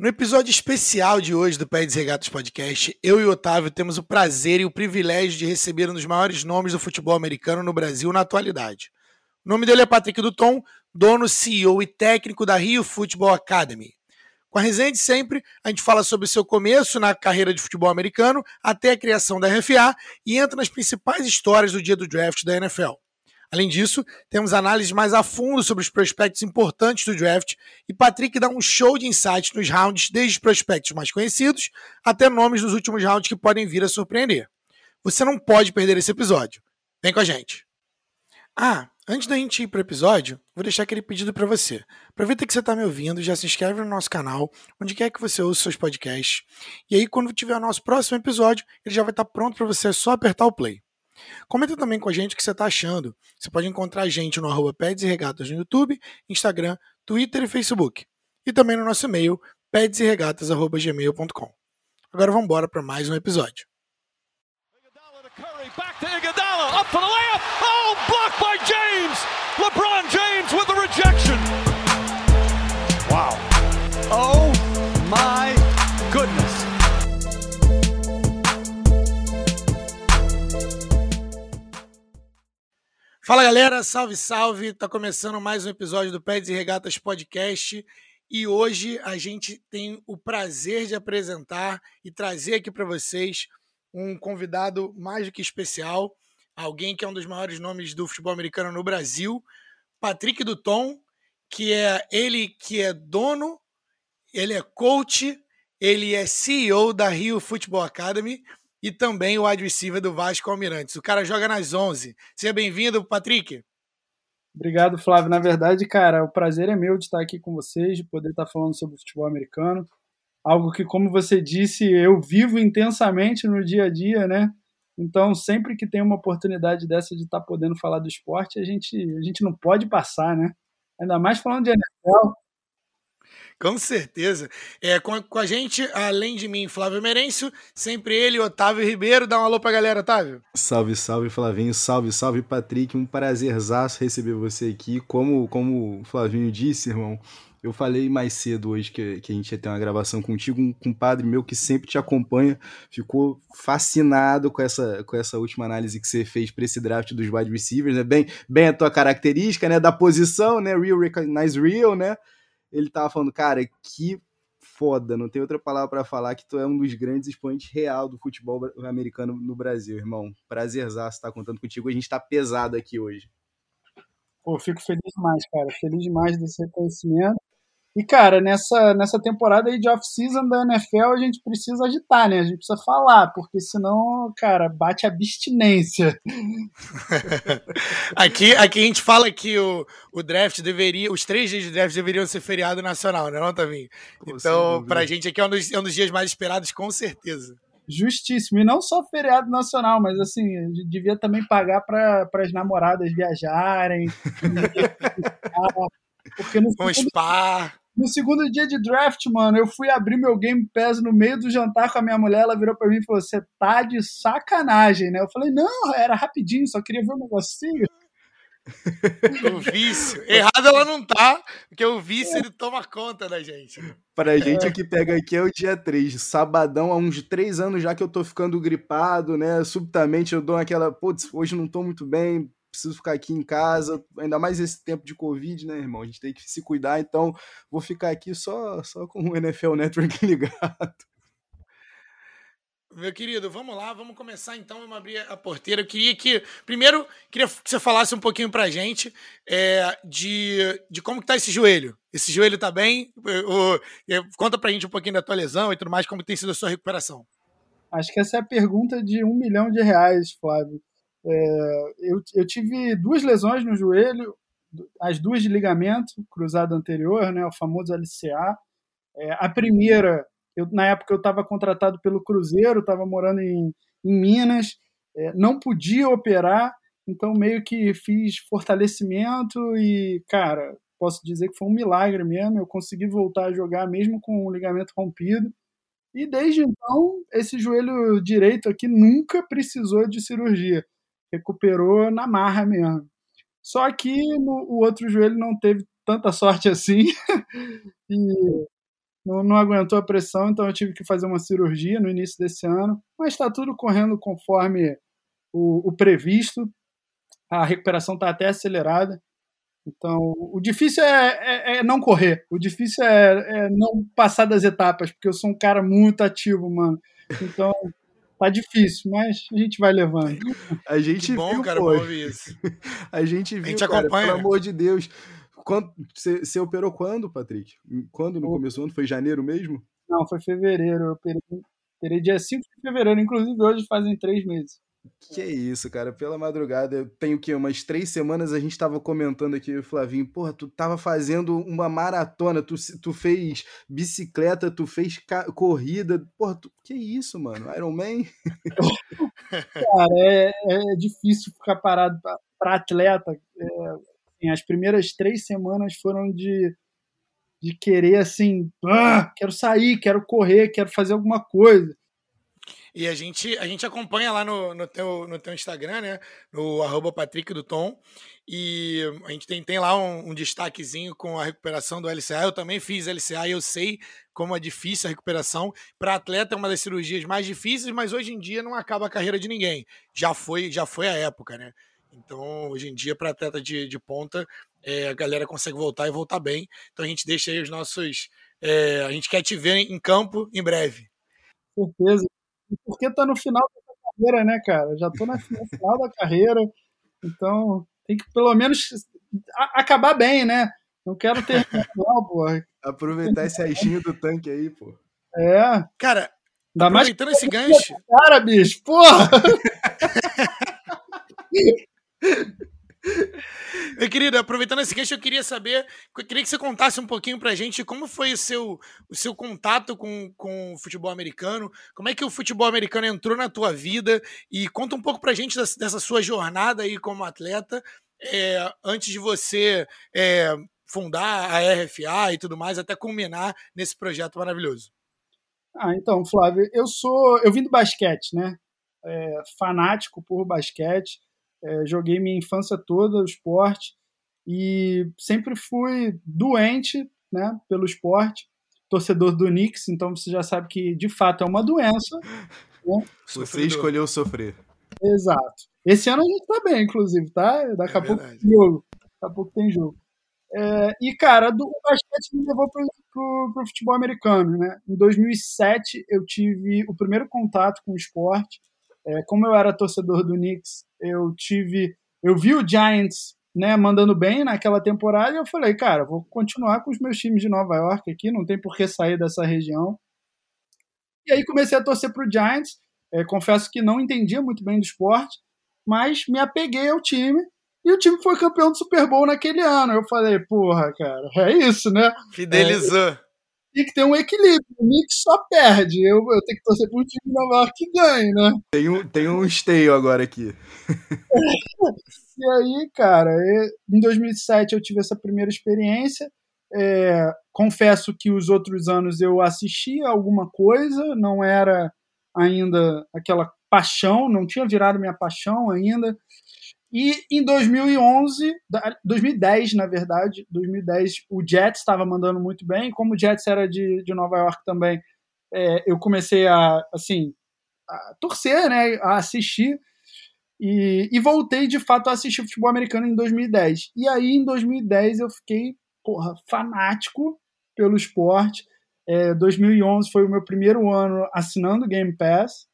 No episódio especial de hoje do Pés Regatas Podcast, eu e Otávio temos o prazer e o privilégio de receber um dos maiores nomes do futebol americano no Brasil na atualidade. O nome dele é Patrick Duton, dono, CEO e técnico da Rio Football Academy. Com a resenha de sempre, a gente fala sobre seu começo na carreira de futebol americano até a criação da RFA e entra nas principais histórias do dia do draft da NFL. Além disso, temos análises mais a fundo sobre os prospectos importantes do draft e Patrick dá um show de insights nos rounds, desde os prospectos mais conhecidos até nomes dos últimos rounds que podem vir a surpreender. Você não pode perder esse episódio. Vem com a gente. Ah, antes da gente ir para o episódio, vou deixar aquele pedido para você. Aproveita que você está me ouvindo, já se inscreve no nosso canal, onde quer que você ouça seus podcasts. E aí, quando tiver o nosso próximo episódio, ele já vai estar tá pronto para você, é só apertar o play. Comenta também com a gente o que você está achando. Você pode encontrar a gente no arroba Peds e Regatas no YouTube, Instagram, Twitter e Facebook. E também no nosso e-mail, pedsregatas.gmail.com. Agora vamos embora para mais um episódio. LeBron James Fala galera, salve, salve! Tá começando mais um episódio do Peds e Regatas Podcast. E hoje a gente tem o prazer de apresentar e trazer aqui para vocês um convidado mais do que especial, alguém que é um dos maiores nomes do futebol americano no Brasil, Patrick Duton, que é ele que é dono, ele é coach, ele é CEO da Rio Football Academy e também o wide receiver do Vasco Almirantes. O cara joga nas 11. Seja bem-vindo, Patrick. Obrigado, Flávio. Na verdade, cara, o prazer é meu de estar aqui com vocês, de poder estar falando sobre futebol americano. Algo que, como você disse, eu vivo intensamente no dia a dia, né? Então, sempre que tem uma oportunidade dessa de estar podendo falar do esporte, a gente, a gente não pode passar, né? Ainda mais falando de NFL, com certeza. É, com, com, a gente, além de mim, Flávio Merencio, sempre ele, Otávio Ribeiro. Dá um alô pra galera, Otávio. Salve, salve, Flavinho. Salve, salve, Patrick. Um prazerzaço receber você aqui. Como, como o Flavinho disse, irmão, eu falei mais cedo hoje que, que a gente ia ter uma gravação contigo. Um compadre meu que sempre te acompanha ficou fascinado com essa, com essa última análise que você fez para esse draft dos wide receivers. Né? Bem, bem a tua característica, né? Da posição, né? Real recognize real, né? Ele tava falando, cara, que foda, não tem outra palavra para falar que tu é um dos grandes expoentes real do futebol americano no Brasil, irmão. Prazerzaço estar contando contigo, a gente tá pesado aqui hoje. Pô, fico feliz demais, cara, feliz demais desse reconhecimento. E, cara, nessa, nessa temporada aí de off-season da NFL, a gente precisa agitar, né? A gente precisa falar, porque senão, cara, bate abstinência. aqui, aqui a gente fala que o, o draft deveria, os três dias de draft deveriam ser feriado nacional, né, não, Tavinho? Então, pra gente aqui é um, dos, é um dos dias mais esperados, com certeza. Justíssimo. E não só feriado nacional, mas assim, devia também pagar para as namoradas viajarem. porque no um spa. No segundo dia de draft, mano, eu fui abrir meu Game Pass no meio do jantar com a minha mulher. Ela virou pra mim e falou: Você tá de sacanagem, né? Eu falei: Não, era rapidinho, só queria ver um negocinho. O vício. Errado ela não tá, porque o vício ele toma conta da gente. Pra gente, o que pega aqui é o dia 3. Sabadão, há uns 3 anos já que eu tô ficando gripado, né? Subitamente eu dou aquela, putz, hoje não tô muito bem, preciso ficar aqui em casa, ainda mais esse tempo de Covid, né, irmão? A gente tem que se cuidar, então vou ficar aqui só, só com o NFL Network ligado. Meu querido, vamos lá, vamos começar então, vamos abrir a porteira. Eu queria que, primeiro, queria que você falasse um pouquinho pra gente é, de, de como que tá esse joelho. Esse joelho tá bem? O, é, conta pra gente um pouquinho da tua lesão e tudo mais, como tem sido a sua recuperação. Acho que essa é a pergunta de um milhão de reais, Flávio. É, eu, eu tive duas lesões no joelho, as duas de ligamento cruzado anterior, né, o famoso LCA. É, a primeira, eu, na época eu estava contratado pelo Cruzeiro, estava morando em, em Minas, é, não podia operar, então meio que fiz fortalecimento e, cara, posso dizer que foi um milagre mesmo, eu consegui voltar a jogar mesmo com o ligamento rompido. E desde então, esse joelho direito aqui nunca precisou de cirurgia recuperou na marra mesmo. Só que no, o outro joelho não teve tanta sorte assim. e não, não aguentou a pressão, então eu tive que fazer uma cirurgia no início desse ano, mas está tudo correndo conforme o, o previsto. A recuperação está até acelerada. Então, o difícil é, é, é, não correr. O difícil é, é, não passar das etapas, porque eu sou um cara muito ativo, mano. Então, tá difícil, mas a gente vai levando. A gente que bom, viu, cara, pô. bom ouvir isso. A gente viu, A gente cara, acompanha. pelo amor de Deus. Você operou quando, Patrick? Quando no começo do ano? Foi janeiro mesmo? Não, foi fevereiro. Eu operei, operei dia 5 de fevereiro, inclusive hoje fazem três meses. Que isso, cara, pela madrugada, eu tenho o quê? Umas três semanas a gente tava comentando aqui, o Flavinho, porra, tu tava fazendo uma maratona, tu, tu fez bicicleta, tu fez corrida, porra, tu, que isso, mano, Iron Man? Cara, é, é difícil ficar parado para atleta. É, assim, as primeiras três semanas foram de, de querer, assim, "Ah, quero sair, quero correr, quero fazer alguma coisa. E a gente, a gente acompanha lá no, no, teu, no teu Instagram, né? No arroba Patrick do Tom. E a gente tem, tem lá um, um destaquezinho com a recuperação do LCA. Eu também fiz LCA e eu sei como é difícil a recuperação. Para atleta é uma das cirurgias mais difíceis, mas hoje em dia não acaba a carreira de ninguém. Já foi, já foi a época, né? Então, hoje em dia, para atleta de, de ponta, é, a galera consegue voltar e voltar bem. Então a gente deixa aí os nossos. é, a gente quer te ver em campo em breve. certeza. Porque tá no final da carreira, né, cara? Já tô no final da carreira, então tem que pelo menos acabar bem, né? Não quero não, porra. Aproveitar esse restinho do tanque aí, pô. É, Cara, ainda mais aproveitando esse gancho. cara, bicho, porra! Meu querido, aproveitando esse gancho, eu queria saber, eu queria que você contasse um pouquinho pra gente como foi o seu, o seu contato com, com o futebol americano, como é que o futebol americano entrou na tua vida e conta um pouco pra gente dessa, dessa sua jornada aí como atleta, é, antes de você é, fundar a RFA e tudo mais, até culminar nesse projeto maravilhoso. Ah, então, Flávio, eu sou. Eu vim do basquete, né? É, fanático por basquete. É, joguei minha infância toda o esporte e sempre fui doente, né? Pelo esporte. Torcedor do Knicks, então você já sabe que de fato é uma doença. Você Sofredor. escolheu sofrer. Exato. Esse ano a gente tá bem, inclusive, tá? Daqui a É pouco verdade. tem jogo. Daqui a pouco tem jogo. É, e, cara, do, o basquete me levou pro, pro, pro futebol americano, né? Em 2007 eu tive o primeiro contato com o esporte. É, como eu era torcedor do Knicks, eu tive... Eu vi o Giants né, mandando bem naquela temporada e eu falei, cara, vou continuar com os meus times de Nova York aqui, não tem por que sair dessa região. E aí comecei a torcer pro Giants. É, confesso que não entendia muito bem do esporte, mas me apeguei ao time e o time foi campeão do Super Bowl naquele ano. Eu falei, porra, cara, é isso, né? Fidelizou. Tem que ter um equilíbrio. O Knicks só perde. Eu, eu tenho que torcer para um time de Nova York que ganhe, né? Tem um, tem um esteio agora aqui. E aí, cara, em 2007 eu tive essa primeira experiência. É, confesso que os outros anos eu assistia alguma coisa, não era ainda aquela paixão, não tinha virado minha paixão ainda. E em 2011, da- 2010, na verdade, 2010, o Jets estava mandando muito bem. Como o Jets era de, de Nova York também, é, eu comecei a, assim, a torcer, né, a assistir. E, e voltei de fato a assistir futebol americano em 2010. E aí, em 2010, eu fiquei, porra, fanático pelo esporte. É, 2011 foi o meu primeiro ano assinando Game Pass.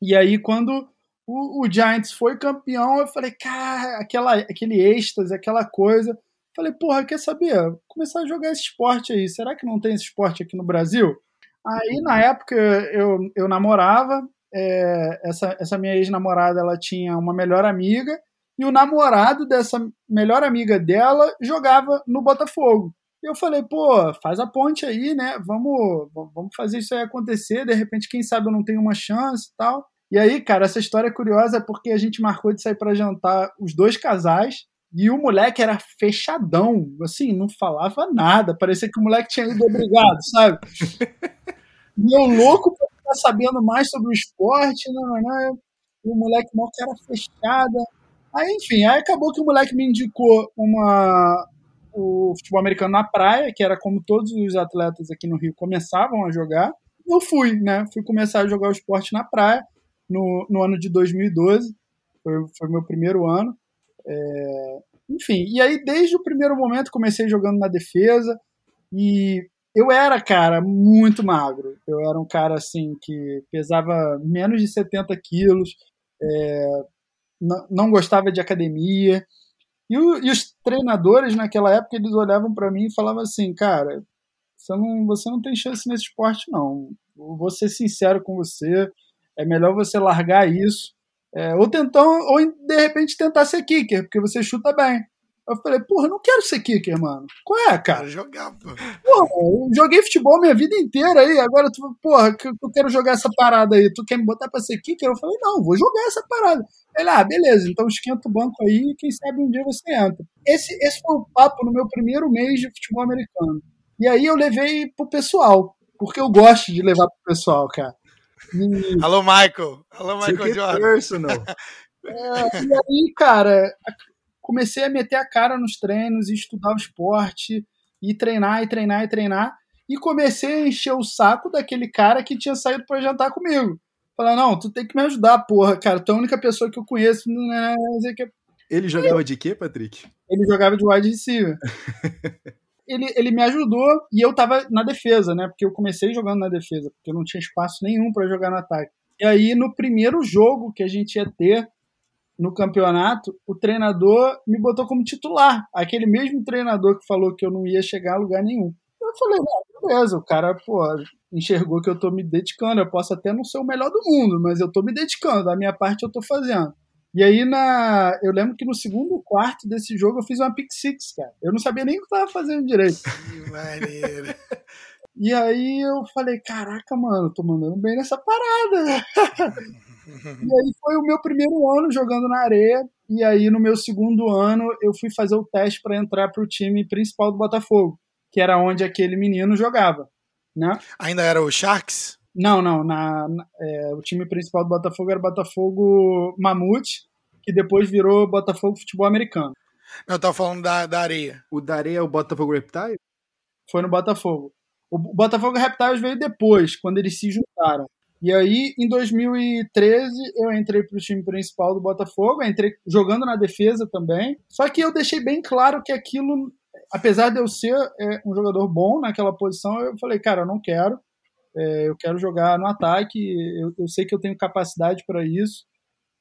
E aí, quando o, o Giants foi campeão, eu falei, cara, aquela, aquele êxtase, aquela coisa. Falei, porra, quer saber? Começar a jogar esse esporte aí. Será que não tem esse esporte aqui no Brasil? Aí, na época, eu, eu namorava, é, essa, essa minha ex-namorada ela tinha uma melhor amiga e o namorado dessa melhor amiga dela jogava no Botafogo. E eu falei, pô, faz a ponte aí, né? Vamos, vamos fazer isso aí acontecer. De repente, quem sabe eu não tenho uma chance e tal. E aí, cara, essa história é curiosa porque a gente marcou de sair para jantar os dois casais e o moleque era fechadão, assim, não falava nada. Parecia que o moleque tinha ido obrigado, sabe? E eu louco pra ficar sabendo mais sobre o esporte, não, não, não. E o moleque mó cara fechada. Aí, enfim, aí acabou que o moleque me indicou uma, o futebol americano na praia, que era como todos os atletas aqui no Rio começavam a jogar. Eu fui, né? Fui começar a jogar o esporte na praia no, no ano de 2012. Foi, foi meu primeiro ano. É, enfim, e aí desde o primeiro momento comecei jogando na defesa e eu era, cara, muito magro. Eu era um cara assim que pesava menos de 70 quilos, é, não, gostava de academia. E, o, e, os treinadores naquela época eles olhavam para mim e falavam assim, cara, você não, você não tem chance nesse esporte não. vou ser sincero com você, é melhor você largar isso, é, ou tentar, ou de repente tentar ser kicker, porque você chuta bem. Eu falei, porra, não quero ser kicker, mano. Qual é, cara? Jogar, pô. Porra, eu joguei futebol minha vida inteira aí, agora tu, porra, eu quero jogar essa parada aí. Tu quer me botar pra ser kicker? Eu falei, não, vou jogar essa parada. Ele, ah, beleza, então esquenta o banco aí e quem sabe um dia você entra. Esse, esse foi o papo no meu primeiro mês de futebol americano. E aí eu levei pro pessoal, porque eu gosto de levar pro pessoal, cara. Alô, Michael. Alô, Michael Jordan. Personal. É, e aí, cara, comecei a meter a cara nos treinos e estudar o esporte e treinar e treinar e treinar e comecei a encher o saco daquele cara que tinha saído para jantar comigo. Falar, não, tu tem que me ajudar, porra, cara, tu é a única pessoa que eu conheço. Né, ele jogava de quê, Patrick? Ele jogava de wide receiver. ele, ele me ajudou e eu tava na defesa, né? Porque eu comecei jogando na defesa, porque eu não tinha espaço nenhum para jogar no ataque. E aí, no primeiro jogo que a gente ia ter, no campeonato, o treinador me botou como titular. Aquele mesmo treinador que falou que eu não ia chegar a lugar nenhum. Eu falei, beleza, o cara, pô, enxergou que eu tô me dedicando. Eu posso até não ser o melhor do mundo, mas eu tô me dedicando. Da minha parte eu tô fazendo. E aí, na, eu lembro que no segundo quarto desse jogo eu fiz uma pick six, cara. Eu não sabia nem o que eu tava fazendo direito. Que maneiro. E aí eu falei, caraca, mano, tô mandando bem nessa parada. e aí foi o meu primeiro ano jogando na areia. E aí no meu segundo ano eu fui fazer o teste para entrar para o time principal do Botafogo, que era onde aquele menino jogava, né? Ainda era o Sharks? Não, não. Na, na é, o time principal do Botafogo era o Botafogo Mamute, que depois virou Botafogo Futebol Americano. Não, eu tava falando da, da areia. O da areia é o Botafogo Reptile? Foi no Botafogo. O Botafogo Reptiles veio depois, quando eles se juntaram. E aí, em 2013, eu entrei para o time principal do Botafogo, entrei jogando na defesa também. Só que eu deixei bem claro que aquilo, apesar de eu ser é, um jogador bom naquela posição, eu falei, cara, eu não quero. É, eu quero jogar no ataque, eu, eu sei que eu tenho capacidade para isso.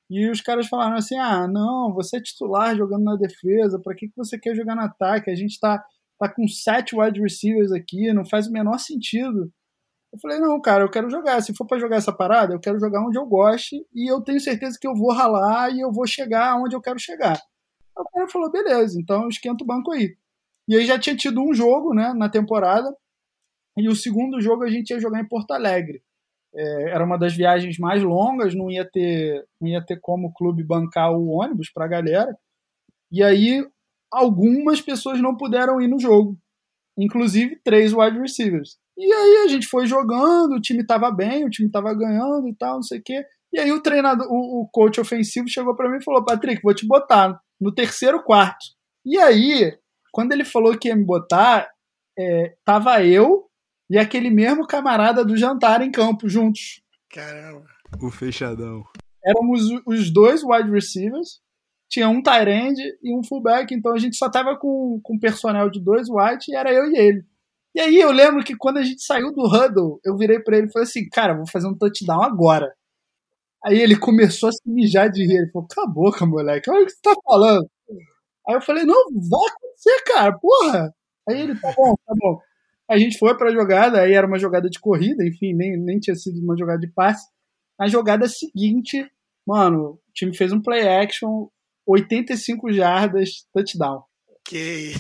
E os caras falaram assim: ah, não, você é titular jogando na defesa, para que, que você quer jogar no ataque? A gente está tá com sete wide receivers aqui, não faz o menor sentido. Eu falei, não, cara, eu quero jogar. Se for para jogar essa parada, eu quero jogar onde eu goste e eu tenho certeza que eu vou ralar e eu vou chegar onde eu quero chegar. O cara falou, beleza, então esquenta o banco aí. E aí já tinha tido um jogo, né, na temporada, e o segundo jogo a gente ia jogar em Porto Alegre. É, era uma das viagens mais longas, não ia ter, não ia ter como o clube bancar o ônibus para a galera. E aí algumas pessoas não puderam ir no jogo, inclusive três wide receivers. E aí a gente foi jogando, o time tava bem, o time tava ganhando e tal, não sei o quê. E aí o treinador, o, o coach ofensivo chegou para mim e falou: Patrick, vou te botar no terceiro quarto. E aí, quando ele falou que ia me botar, é, tava eu e aquele mesmo camarada do jantar em campo juntos. Caramba. O fechadão. Éramos os dois wide receivers, tinha um tight end e um fullback, então a gente só tava com, com personnel de dois white e era eu e ele. E aí eu lembro que quando a gente saiu do huddle, eu virei para ele e falei assim, cara, vou fazer um touchdown agora. Aí ele começou a se mijar de rir. Ele falou, cala a boca, moleque, olha o que você tá falando. Aí eu falei, não, vai acontecer, cara, porra. Aí ele, tá bom, tá bom. A gente foi pra jogada, aí era uma jogada de corrida, enfim, nem, nem tinha sido uma jogada de passe. Na jogada seguinte, mano, o time fez um play action, 85 jardas, touchdown. Que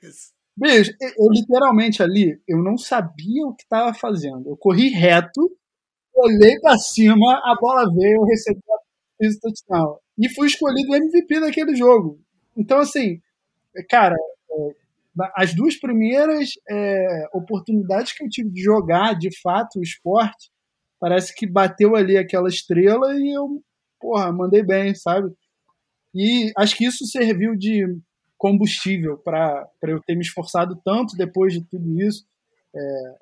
isso. Bicho, eu literalmente ali, eu não sabia o que estava fazendo. Eu corri reto, olhei para cima, a bola veio, eu recebi a touchdown. E fui escolhido MVP daquele jogo. Então, assim, cara, as duas primeiras é, oportunidades que eu tive de jogar, de fato, o esporte, parece que bateu ali aquela estrela e eu, porra, mandei bem, sabe? E acho que isso serviu de combustível para eu ter me esforçado tanto depois de tudo isso. É,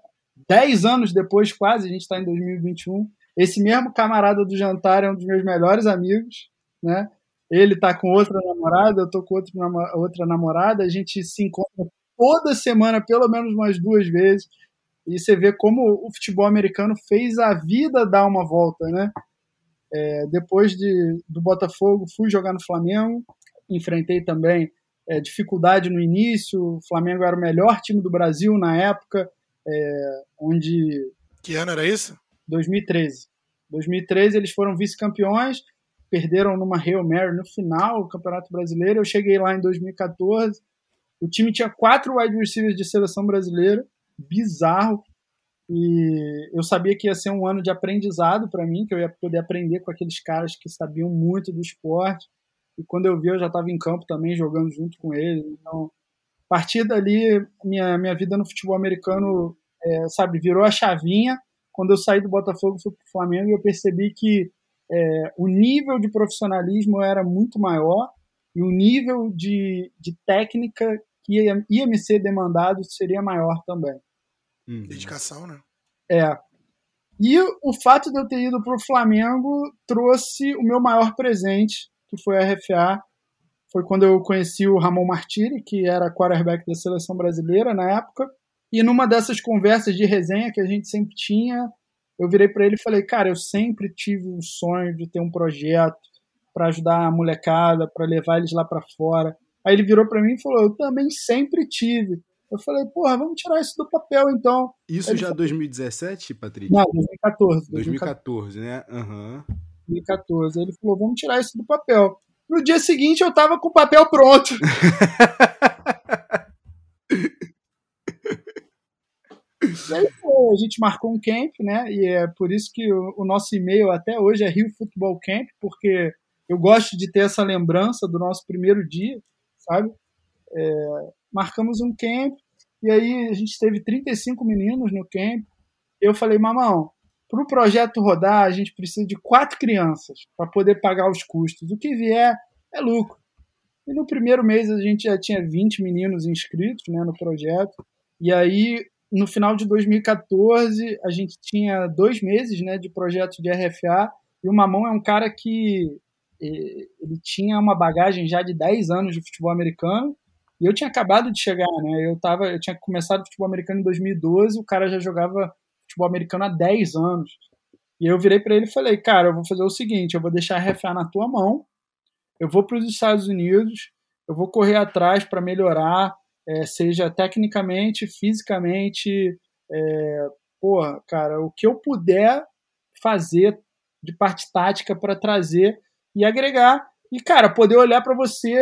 dez anos depois, quase, a gente está em 2021. Esse mesmo camarada do jantar é um dos meus melhores amigos, né? Ele tá com outra namorada, eu tô com outro, outra namorada, a gente se encontra toda semana, pelo menos umas duas vezes. E você vê como o futebol americano fez a vida dar uma volta, né? É, depois de, do Botafogo, fui jogar no Flamengo, enfrentei também é, dificuldade no início. O Flamengo era o melhor time do Brasil na época, é, onde. Que ano era isso? 2013. 2013 eles foram vice-campeões, perderam numa Hail Mary no final do Campeonato Brasileiro. Eu cheguei lá em 2014. O time tinha quatro wide receivers de seleção brasileira, bizarro. E eu sabia que ia ser um ano de aprendizado para mim, que eu ia poder aprender com aqueles caras que sabiam muito do esporte. E quando eu vi, eu já estava em campo também, jogando junto com eles. Então, a partir dali, minha, minha vida no futebol americano, é, sabe, virou a chavinha. Quando eu saí do Botafogo, fui para o Flamengo e eu percebi que é, o nível de profissionalismo era muito maior e o nível de, de técnica que ia, ia me ser demandado seria maior também. Hum. Dedicação, né? É. E o fato de eu ter ido para o Flamengo trouxe o meu maior presente, que foi a RFA. Foi quando eu conheci o Ramon Martiri, que era quarterback da seleção brasileira na época. E numa dessas conversas de resenha que a gente sempre tinha, eu virei para ele e falei: Cara, eu sempre tive um sonho de ter um projeto para ajudar a molecada, para levar eles lá para fora. Aí ele virou para mim e falou: Eu também sempre tive. Eu falei, porra, vamos tirar isso do papel então. Isso já falou, 2017, Patrick? Não, 2014. 2014, 2014 né? Aham. Uhum. 2014. Ele falou, vamos tirar isso do papel. No dia seguinte eu tava com o papel pronto. aí, a gente marcou um camp, né? E é por isso que o, o nosso e-mail até hoje é Rio Futebol Camp, porque eu gosto de ter essa lembrança do nosso primeiro dia, sabe? É, marcamos um camp, e aí a gente teve 35 meninos no camp. Eu falei, mamão, para o projeto rodar, a gente precisa de quatro crianças para poder pagar os custos. O que vier é lucro. E no primeiro mês a gente já tinha 20 meninos inscritos né, no projeto. E aí, no final de 2014, a gente tinha dois meses né, de projeto de RFA. E o Mamão é um cara que ele tinha uma bagagem já de 10 anos de futebol americano e eu tinha acabado de chegar, né? Eu, tava, eu tinha começado futebol americano em 2012, o cara já jogava futebol americano há 10 anos. E eu virei para ele e falei, cara, eu vou fazer o seguinte, eu vou deixar a RFA na tua mão, eu vou para os Estados Unidos, eu vou correr atrás para melhorar, é, seja tecnicamente, fisicamente, é, porra, cara, o que eu puder fazer de parte tática para trazer e agregar e, cara, poder olhar para você,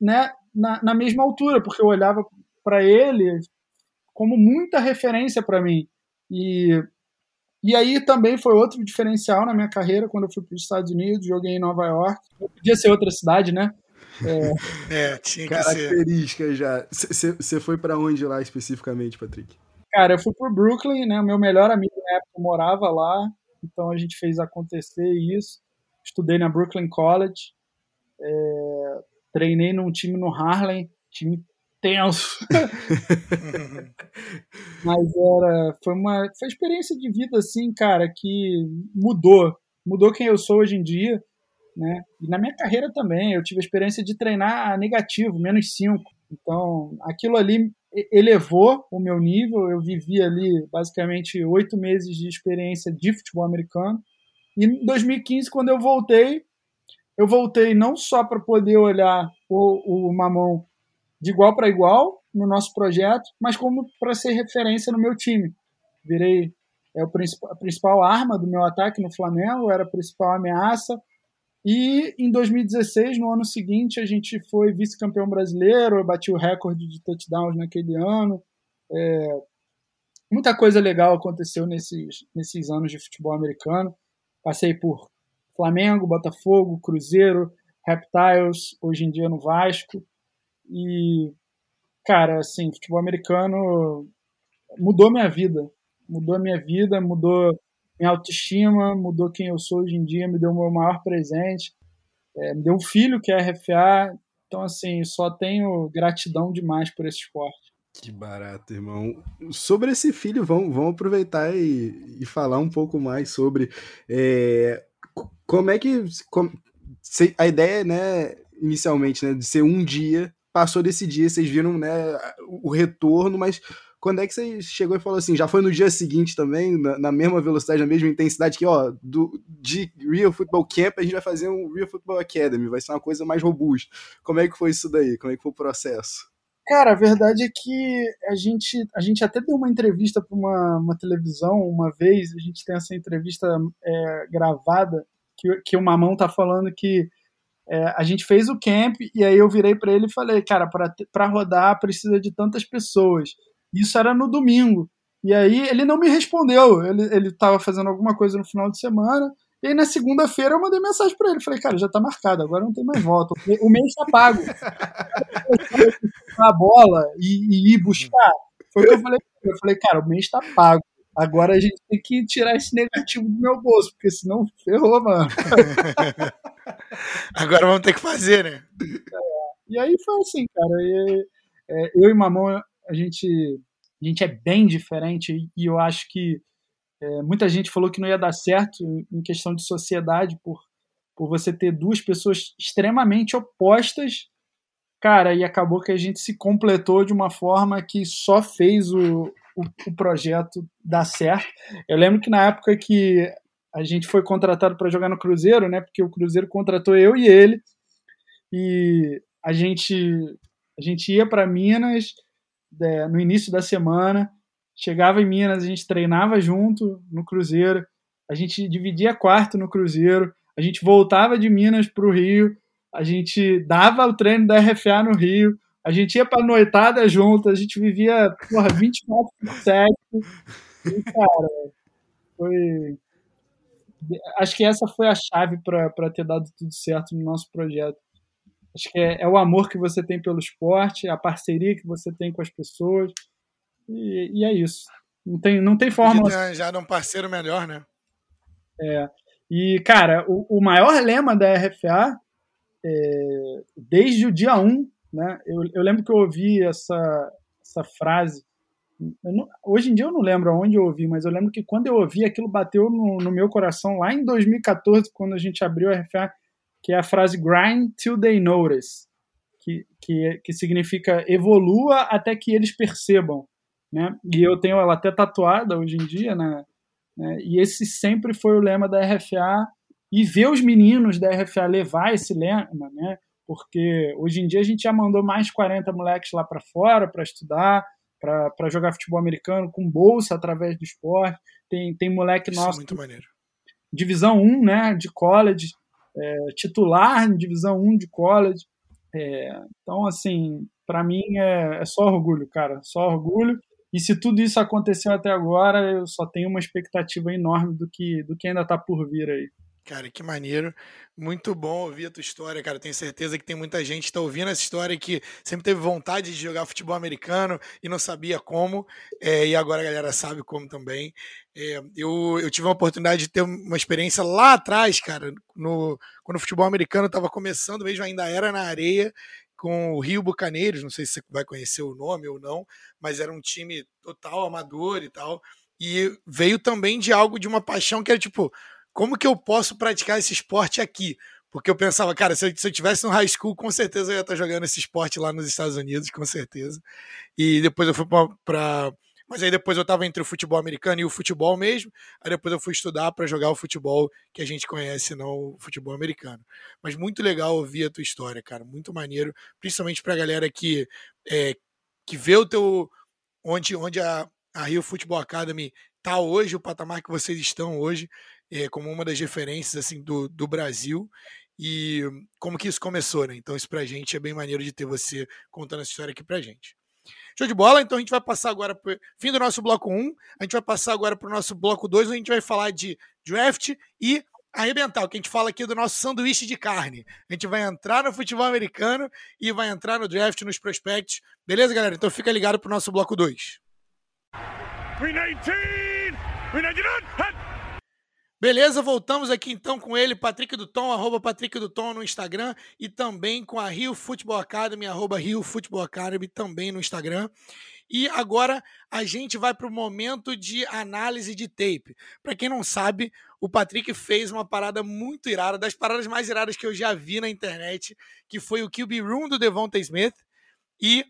né, na, na mesma altura, porque eu olhava para ele como muita referência para mim. E, e aí também foi outro diferencial na minha carreira quando eu fui para os Estados Unidos, joguei em Nova York. Podia ser outra cidade, né? É, é tinha que Característica ser. já. Você foi para onde lá especificamente, Patrick? Cara, eu fui para Brooklyn, né? O meu melhor amigo na época morava lá, então a gente fez acontecer isso. Estudei na Brooklyn College. É, treinei num time no Harlem, time tenso. Mas era, foi uma, foi uma experiência de vida assim, cara, que mudou, mudou quem eu sou hoje em dia, né? E na minha carreira também, eu tive a experiência de treinar negativo, menos 5. Então, aquilo ali elevou o meu nível. Eu vivi ali basicamente oito meses de experiência de futebol americano. E em 2015, quando eu voltei, eu voltei não só para poder olhar o, o Mamão de igual para igual no nosso projeto, mas como para ser referência no meu time. Virei é, o a principal arma do meu ataque no Flamengo, era a principal ameaça. E em 2016, no ano seguinte, a gente foi vice-campeão brasileiro, eu bati o recorde de touchdowns naquele ano. É, muita coisa legal aconteceu nesses, nesses anos de futebol americano. Passei por Flamengo, Botafogo, Cruzeiro, Reptiles, hoje em dia no Vasco. E, cara, assim, futebol americano mudou minha vida. Mudou minha vida, mudou minha autoestima, mudou quem eu sou hoje em dia, me deu o meu maior presente. É, me deu um filho que é RFA, Então, assim, só tenho gratidão demais por esse esporte. Que barato, irmão. Sobre esse filho, vamos, vamos aproveitar e, e falar um pouco mais sobre é, como é que. Como, a ideia, né, inicialmente, né, de ser um dia, passou desse dia, vocês viram né, o retorno, mas quando é que você chegou e falou assim, já foi no dia seguinte também, na, na, mesma velocidade, na mesma intensidade, que, ó, do, de Real Football Camp a gente vai fazer um Real Football Academy, vai ser uma coisa mais robusta. Como é que foi isso daí? Como é que foi o processo? Cara, a verdade é que a gente, a gente até deu uma entrevista para uma, uma televisão uma vez, a gente tem essa entrevista é, gravada, que, que o Mamão tá falando que é, a gente fez o camp e aí eu virei para ele e falei, cara, para rodar precisa de tantas pessoas. Isso era no domingo. E aí ele não me respondeu. Ele, ele tava fazendo alguma coisa no final de semana. E aí na segunda-feira eu mandei mensagem para ele. Falei, cara, já tá marcado, agora não tem mais volta. O mês tá pago. a bola e, e, ir buscar. Foi o que eu falei. Eu falei, cara, o mês tá pago. Agora a gente tem que tirar esse negativo do meu bolso, porque senão ferrou, mano. Agora vamos ter que fazer, né? É, e aí foi assim, cara. E, é, eu e Mamão, a gente, a gente é bem diferente e eu acho que é, muita gente falou que não ia dar certo em questão de sociedade por, por você ter duas pessoas extremamente opostas, cara, e acabou que a gente se completou de uma forma que só fez o, o, o projeto dar certo. Eu lembro que na época que a gente foi contratado para jogar no Cruzeiro, né? Porque o Cruzeiro contratou eu e ele e a gente a gente ia para Minas é, no início da semana chegava em Minas, a gente treinava junto no Cruzeiro, a gente dividia quarto no Cruzeiro, a gente voltava de Minas para o Rio, a gente dava o treino da RFA no Rio, a gente ia para noitada junto, a gente vivia porra, 24 por 7. E, cara, foi. Acho que essa foi a chave para ter dado tudo certo no nosso projeto. Acho que é, é, o amor que você tem pelo esporte, a parceria que você tem com as pessoas. E, e é isso. Não tem, não tem forma. Já um parceiro melhor, né? É. E, cara, o, o maior lema da RFA, é, desde o dia 1, né? Eu, eu lembro que eu ouvi essa, essa frase. Não, hoje em dia eu não lembro aonde eu ouvi, mas eu lembro que quando eu ouvi aquilo bateu no, no meu coração lá em 2014, quando a gente abriu a RFA, que é a frase grind till they notice, que, que, que significa evolua até que eles percebam né? E eu tenho ela até tatuada hoje em dia, né? né? E esse sempre foi o lema da RFA e ver os meninos da RFA levar esse lema, né? Porque hoje em dia a gente já mandou mais de 40 moleques lá para fora para estudar, para jogar futebol americano com bolsa através do esporte. Tem, tem moleque Isso é nosso. É muito maneiro. Divisão 1, né? De college, é, titular em divisão 1 de college. É, então, assim, para mim é, é só orgulho, cara. Só orgulho. E se tudo isso aconteceu até agora, eu só tenho uma expectativa enorme do que, do que ainda está por vir aí. Cara, que maneiro. Muito bom ouvir a tua história, cara. Tenho certeza que tem muita gente que está ouvindo essa história que sempre teve vontade de jogar futebol americano e não sabia como. É, e agora a galera sabe como também. É, eu, eu tive a oportunidade de ter uma experiência lá atrás, cara, no, quando o futebol americano estava começando mesmo, ainda era na areia com o Rio Bucaneiros, não sei se você vai conhecer o nome ou não, mas era um time total amador e tal. E veio também de algo, de uma paixão que era tipo, como que eu posso praticar esse esporte aqui? Porque eu pensava, cara, se eu, se eu tivesse no high school, com certeza eu ia estar jogando esse esporte lá nos Estados Unidos, com certeza. E depois eu fui para mas aí depois eu estava entre o futebol americano e o futebol mesmo. Aí depois eu fui estudar para jogar o futebol que a gente conhece, não o futebol americano. Mas muito legal ouvir a tua história, cara. Muito maneiro, principalmente para a galera que, é, que vê o teu. onde, onde a, a Rio Football Academy está hoje, o patamar que vocês estão hoje, é, como uma das referências assim do, do Brasil e como que isso começou, né? Então isso pra gente é bem maneiro de ter você contando essa história aqui pra gente. Show de bola? Então a gente vai passar agora para fim do nosso bloco 1. A gente vai passar agora para o nosso bloco 2, onde a gente vai falar de draft e arrebentar, o que a gente fala aqui do nosso sanduíche de carne. A gente vai entrar no futebol americano e vai entrar no draft, nos prospects. Beleza, galera? Então fica ligado para o nosso bloco 2. 319! 319! Beleza, voltamos aqui então com ele, Patrick do Tom, arroba Patrick do Tom no Instagram e também com a Rio Football Academy, arroba Rio Football Academy também no Instagram. E agora a gente vai para o momento de análise de tape. Para quem não sabe, o Patrick fez uma parada muito irada, das paradas mais iradas que eu já vi na internet, que foi o QB Room do Devonta Smith e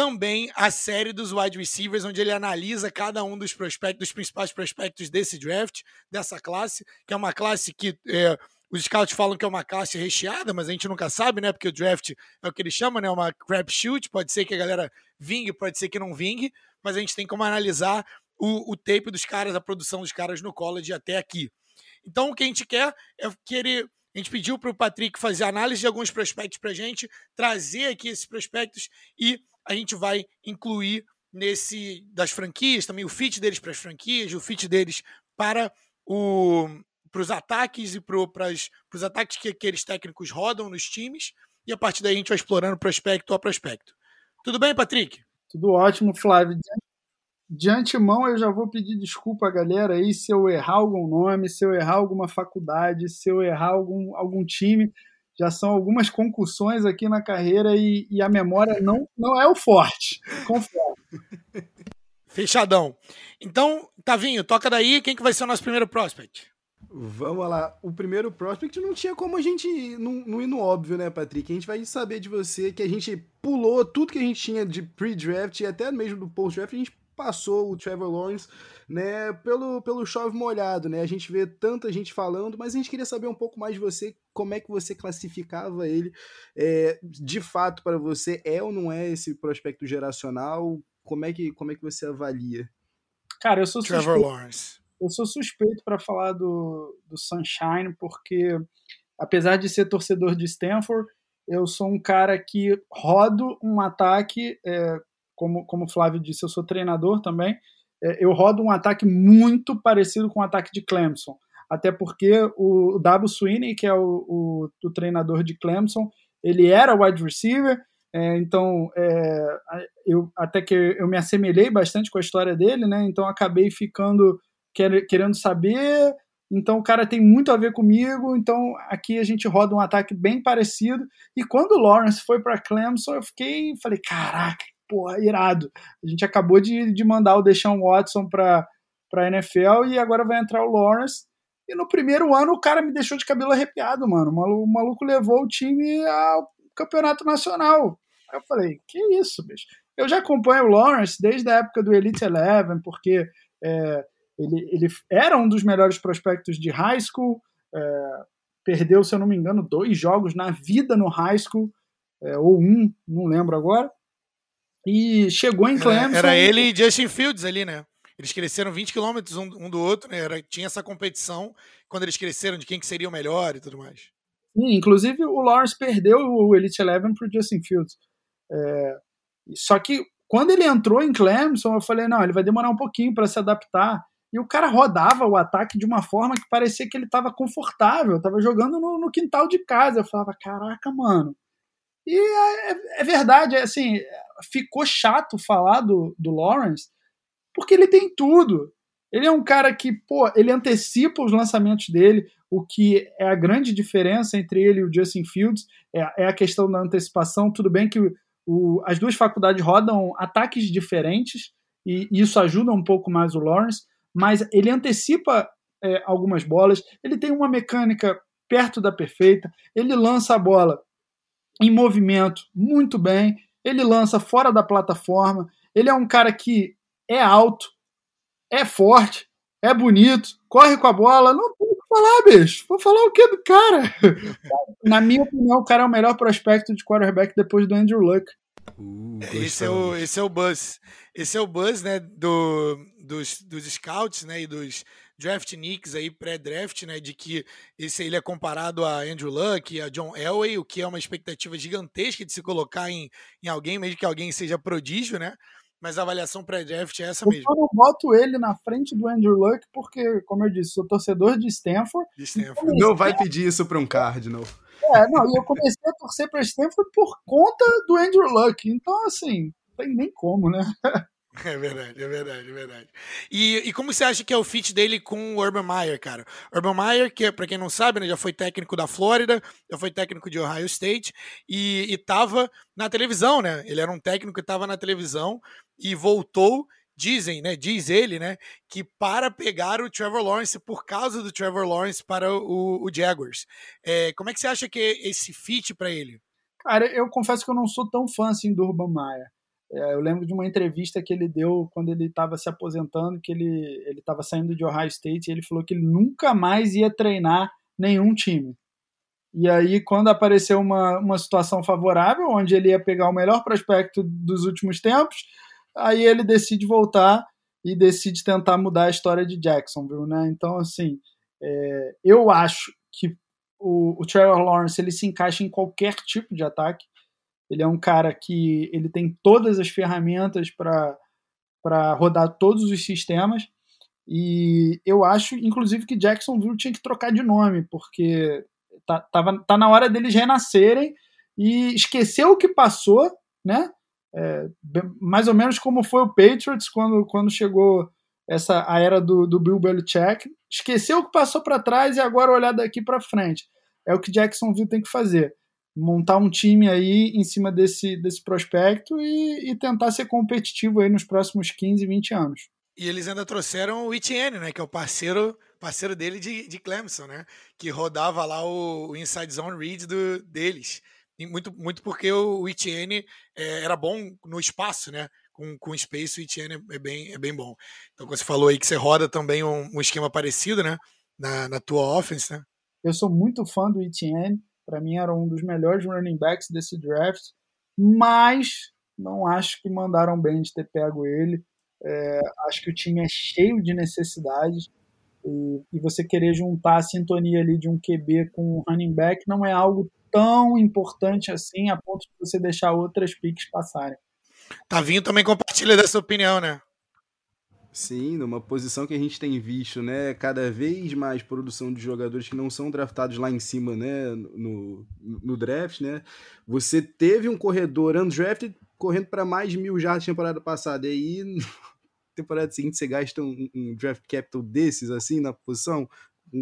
também a série dos wide receivers, onde ele analisa cada um dos prospectos, dos principais prospectos desse draft, dessa classe, que é uma classe que é, os scouts falam que é uma classe recheada, mas a gente nunca sabe, né? Porque o draft é o que eles chamam, né? Uma crapshoot, pode ser que a galera vingue, pode ser que não vingue, mas a gente tem como analisar o, o tape dos caras, a produção dos caras no college até aqui. Então, o que a gente quer é que ele a gente pediu para o Patrick fazer análise de alguns prospectos para a gente, trazer aqui esses prospectos e a gente vai incluir nesse das franquias também o fit deles para as franquias, o fit deles para o para os ataques e para os ataques que aqueles técnicos rodam nos times e a partir daí a gente vai explorando prospecto a prospecto. Tudo bem, Patrick? Tudo ótimo, Flávio. De antemão, eu já vou pedir desculpa à galera aí se eu errar algum nome, se eu errar alguma faculdade, se eu errar algum, algum time já são algumas concussões aqui na carreira e, e a memória não, não é o forte. Confere. Fechadão. Então, Tavinho, toca daí. Quem que vai ser o nosso primeiro prospect? Vamos lá. O primeiro prospect não tinha como a gente não, não ir no óbvio, né, Patrick? A gente vai saber de você que a gente pulou tudo que a gente tinha de pre-draft e até mesmo do post-draft. A gente passou o Trevor Lawrence, né, pelo, pelo chove molhado, né? A gente vê tanta gente falando, mas a gente queria saber um pouco mais de você, como é que você classificava ele, é, de fato para você é ou não é esse prospecto geracional? Como é que como é que você avalia? Cara, eu sou Trevor suspeito, Lawrence. Eu sou suspeito para falar do, do Sunshine porque apesar de ser torcedor de Stanford, eu sou um cara que rodo um ataque é, como, como o Flávio disse, eu sou treinador também, eu rodo um ataque muito parecido com o ataque de Clemson. Até porque o W. Sweeney, que é o, o, o treinador de Clemson, ele era wide receiver, é, então é, eu até que eu me assemelhei bastante com a história dele, né? Então acabei ficando quer, querendo saber. Então o cara tem muito a ver comigo. Então aqui a gente roda um ataque bem parecido. E quando o Lawrence foi para Clemson, eu fiquei, falei, caraca, porra, irado. A gente acabou de, de mandar o Deshaun Watson para a NFL e agora vai entrar o Lawrence. E no primeiro ano o cara me deixou de cabelo arrepiado, mano. O maluco, o maluco levou o time ao campeonato nacional. Aí eu falei, que isso, bicho? Eu já acompanho o Lawrence desde a época do Elite Eleven, porque é, ele, ele era um dos melhores prospectos de high school, é, perdeu, se eu não me engano, dois jogos na vida no high school, é, ou um, não lembro agora. E chegou em Clemson. Era, era ele e Justin Fields ali, né? Eles cresceram 20 quilômetros um, um, do outro, né? Era, tinha essa competição quando eles cresceram de quem que seria o melhor e tudo mais. Sim, inclusive o Lawrence perdeu o Elite Eleven pro Justin Fields. É, só que quando ele entrou em Clemson, eu falei, não, ele vai demorar um pouquinho para se adaptar. E o cara rodava o ataque de uma forma que parecia que ele estava confortável, estava jogando no, no, quintal de casa. Eu falava, caraca, mano. E é, é, é verdade, é assim, ficou chato falar do, do Lawrence, porque ele tem tudo. Ele é um cara que, pô, ele antecipa os lançamentos dele, o que é a grande diferença entre ele e o Justin Fields, é, é a questão da antecipação. Tudo bem que o, o, as duas faculdades rodam ataques diferentes, e, e, isso ajuda um pouco mais o Lawrence, mas ele antecipa é, algumas bolas, ele tem uma mecânica perto da perfeita, ele lança a bola em movimento muito bem, ele lança fora da plataforma, ele é um cara que é alto, é forte, é bonito, corre com a bola, não tem o que falar, bicho. Vou falar o que do cara? Na minha opinião, o cara é o melhor prospecto de quarterback depois do Andrew Luck. Uh, esse, é o, esse é o buzz. Esse é o buzz, né, do, dos, dos scouts, né, e dos draft nicks aí, pré-draft, né, de que esse ele é comparado a Andrew Luck e a John Elway, o que é uma expectativa gigantesca de se colocar em, em alguém, mesmo que alguém seja prodígio, né, mas a avaliação pré-draft é essa mesmo. Eu não boto ele na frente do Andrew Luck porque, como eu disse, sou torcedor de Stanford. De Stanford. Não vai pedir isso para um Cardinal. É, não, e eu comecei a torcer para Stanford por conta do Andrew Luck. Então, assim, não tem nem como, né? É verdade, é verdade, é verdade. E, e como você acha que é o fit dele com o Urban Meyer, cara? Urban Meyer, que para quem não sabe, né, já foi técnico da Flórida, já foi técnico de Ohio State e, e tava na televisão, né? Ele era um técnico que estava na televisão e voltou dizem, né, diz ele, né, que para pegar o Trevor Lawrence por causa do Trevor Lawrence para o, o Jaguars. É, como é que você acha que é esse fit para ele? Cara, eu confesso que eu não sou tão fã assim do Urban Meyer. É, eu lembro de uma entrevista que ele deu quando ele estava se aposentando, que ele estava saindo de Ohio State e ele falou que ele nunca mais ia treinar nenhum time. E aí, quando apareceu uma, uma situação favorável, onde ele ia pegar o melhor prospecto dos últimos tempos, aí ele decide voltar e decide tentar mudar a história de Jacksonville, né? Então, assim, é, eu acho que o, o Trevor Lawrence ele se encaixa em qualquer tipo de ataque. Ele é um cara que ele tem todas as ferramentas para rodar todos os sistemas. E eu acho, inclusive, que Jacksonville tinha que trocar de nome, porque tá, tava, tá na hora deles renascerem e esquecer o que passou, né? É, mais ou menos como foi o Patriots quando, quando chegou essa a era do, do Bill Belichick. Esqueceu o que passou para trás e agora olhar daqui para frente. É o que Jacksonville tem que fazer montar um time aí em cima desse, desse prospecto e, e, tentar ser competitivo aí nos próximos 15, 20 anos. E eles ainda trouxeram o Etienne, né, que é o parceiro parceiro dele de, de Clemson, né, que rodava lá o, o Inside Zone Read do, deles. E muito, muito porque o, o Etienne é, era bom no espaço, né, com, com space o Etienne é bem, é bem bom. Então, você falou aí que você roda também um, um esquema parecido, né, na, na tua offense, né? Eu sou muito fã do Etienne, para mim era um dos melhores running backs desse draft, mas não acho que mandaram bem de ter pego ele. É, acho que o time é cheio de necessidades e, e, você querer juntar a sintonia ali de um QB com um running back não é algo tão importante assim a ponto de você deixar outras picks passarem. Tavinho também compartilha dessa opinião, né? Sim, numa posição que a gente tem visto, né, cada vez mais produção de jogadores que não são draftados lá em cima, né, no, no draft, né, você teve um corredor undrafted correndo para mais de mil jardas temporada passada, e aí, temporada seguinte, você gasta um, um, draft capital desses, assim, na posição,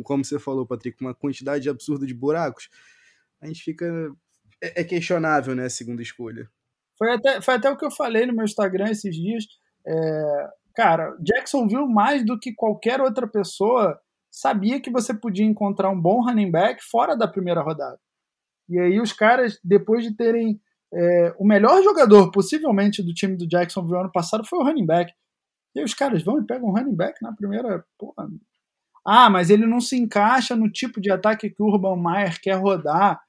como você falou, Patrick, uma quantidade absurda de buracos, a gente fica... É, é questionável, né, a segunda escolha. Foi até, foi até o que eu falei no meu Instagram esses dias, é, cara, Jacksonville, mais do que qualquer outra pessoa, sabia que você podia encontrar um bom running back fora da primeira rodada. E aí os caras, depois de terem é, o melhor jogador, possivelmente, do time do Jacksonville ano passado foi o running back. E aí os caras vão e pegam um running back na primeira. Porra. Ah, mas ele não se encaixa no tipo de ataque que o Urban Meyer quer rodar.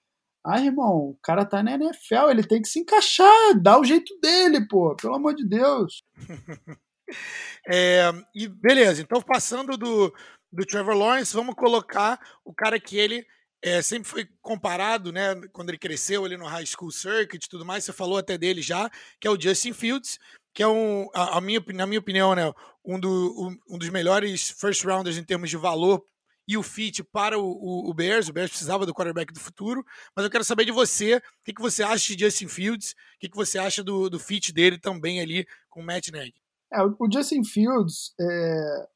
Ah, irmão, o cara tá na NFL, ele tem que se encaixar, dá o jeito dele, pô, pelo amor de Deus. É, e beleza, então passando do, do Trevor Lawrence, vamos colocar o cara que ele é, sempre foi comparado, né, quando ele cresceu ali no High School Circuit e tudo mais, você falou até dele já, que é o Justin Fields, que é um, a, a minha, na minha opinião, né, um, do, um, um, dos melhores first rounders em termos de valor e o fit para o, o, o, Bears. O Bears precisava do quarterback do futuro, mas eu quero saber de você, o que, que você acha de Justin Fields, o que, que você acha do, do fit dele também ali com o Matt Nagy. É, o Justin Fields, é,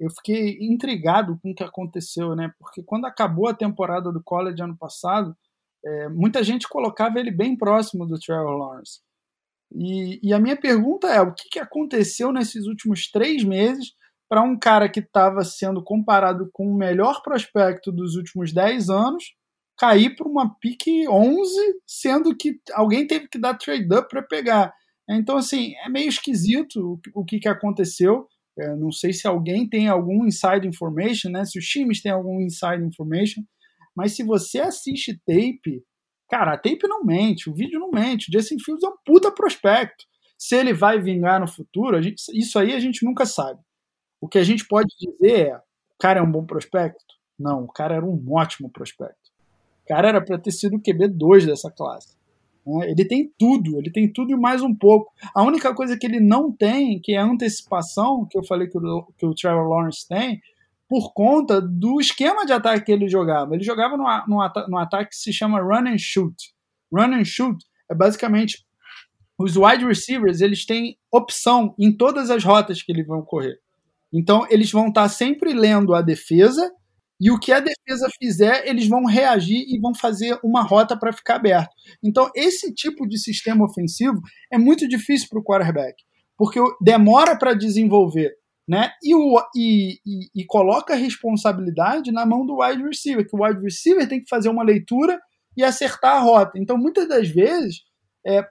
eu fiquei intrigado com o que aconteceu, né? Porque quando acabou a temporada do college ano passado, é, muita gente colocava ele bem próximo do Trevor Lawrence. E, e a minha pergunta é: o que, que aconteceu nesses últimos três meses para um cara que estava sendo comparado com o melhor prospecto dos últimos 10 anos cair para uma pique 11, sendo que alguém teve que dar trade up para pegar? Então, assim, é meio esquisito o, que, que aconteceu. É, não sei se alguém tem algum inside information, né? Se os times têm algum inside information. Mas se você assiste tape, cara, a tape não mente, o vídeo não mente. O Justin Fields é um puta prospecto. Se ele vai vingar no futuro, gente, isso aí a gente nunca sabe. O que a gente pode dizer é: o cara é um bom prospecto? Não, o cara era um ótimo prospecto. O cara era para ter sido o QB2 dessa classe. Né? Ele tem tudo, ele tem tudo e mais um pouco. A única coisa que ele não tem, que é a antecipação, que eu falei que o, que o Trevor Lawrence tem, por conta do esquema de ataque que ele jogava. Ele jogava num, ataque que se chama run and shoot. Run and shoot é basicamente os wide receivers eles têm opção em todas as rotas que eles vão correr. Então, eles vão estar sempre lendo a defesa e o que a defesa fizer, eles vão reagir e vão fazer uma rota para ficar aberto. Então, esse tipo de sistema ofensivo é muito difícil para o quarterback, porque demora para desenvolver. Né? E, o, e, e, e, coloca a responsabilidade na mão do wide receiver, que o wide receiver tem que fazer uma leitura e acertar a rota. Então, muitas das vezes, é,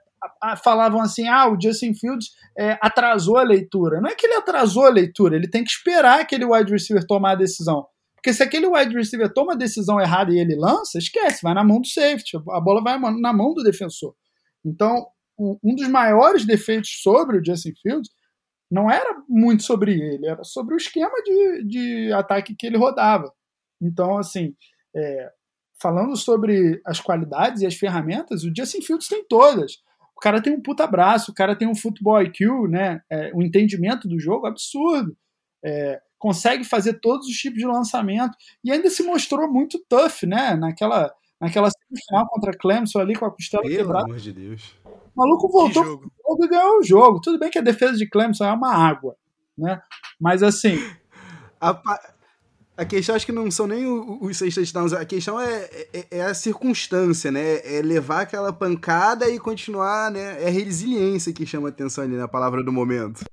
falavam assim: ah, o Justin Fields é, atrasou a leitura. Não é que ele atrasou a leitura, ele tem que esperar aquele wide receiver tomar a decisão. Porque se aquele wide receiver toma a decisão errada e ele lança, esquece, vai na mão do safety, a bola vai na mão do defensor. Então, um dos maiores defeitos sobre o Justin Fields não era muito sobre ele, era sobre o esquema de, de ataque que ele rodava. Então, assim, é, falando sobre as qualidades e as ferramentas, o Justin Fields tem todas. O cara tem um puta braço, o cara tem um futebol IQ, né? É, um entendimento do jogo absurdo. É, consegue fazer todos os tipos de lançamento e ainda se mostrou muito tough, né? Naquela, naquela semifinal contra Clemson ali com a costela Pelo quebrada. amor de Deus. O maluco voltou pro jogo e ganhou o jogo. Tudo bem que a defesa de Clemson é uma água, né? Mas assim. A, a questão acho que não são nem os seis touchdowns, a questão é, é, é, a circunstância, né? É levar aquela pancada e continuar, né? É a resiliência que chama atenção ali na palavra do momento.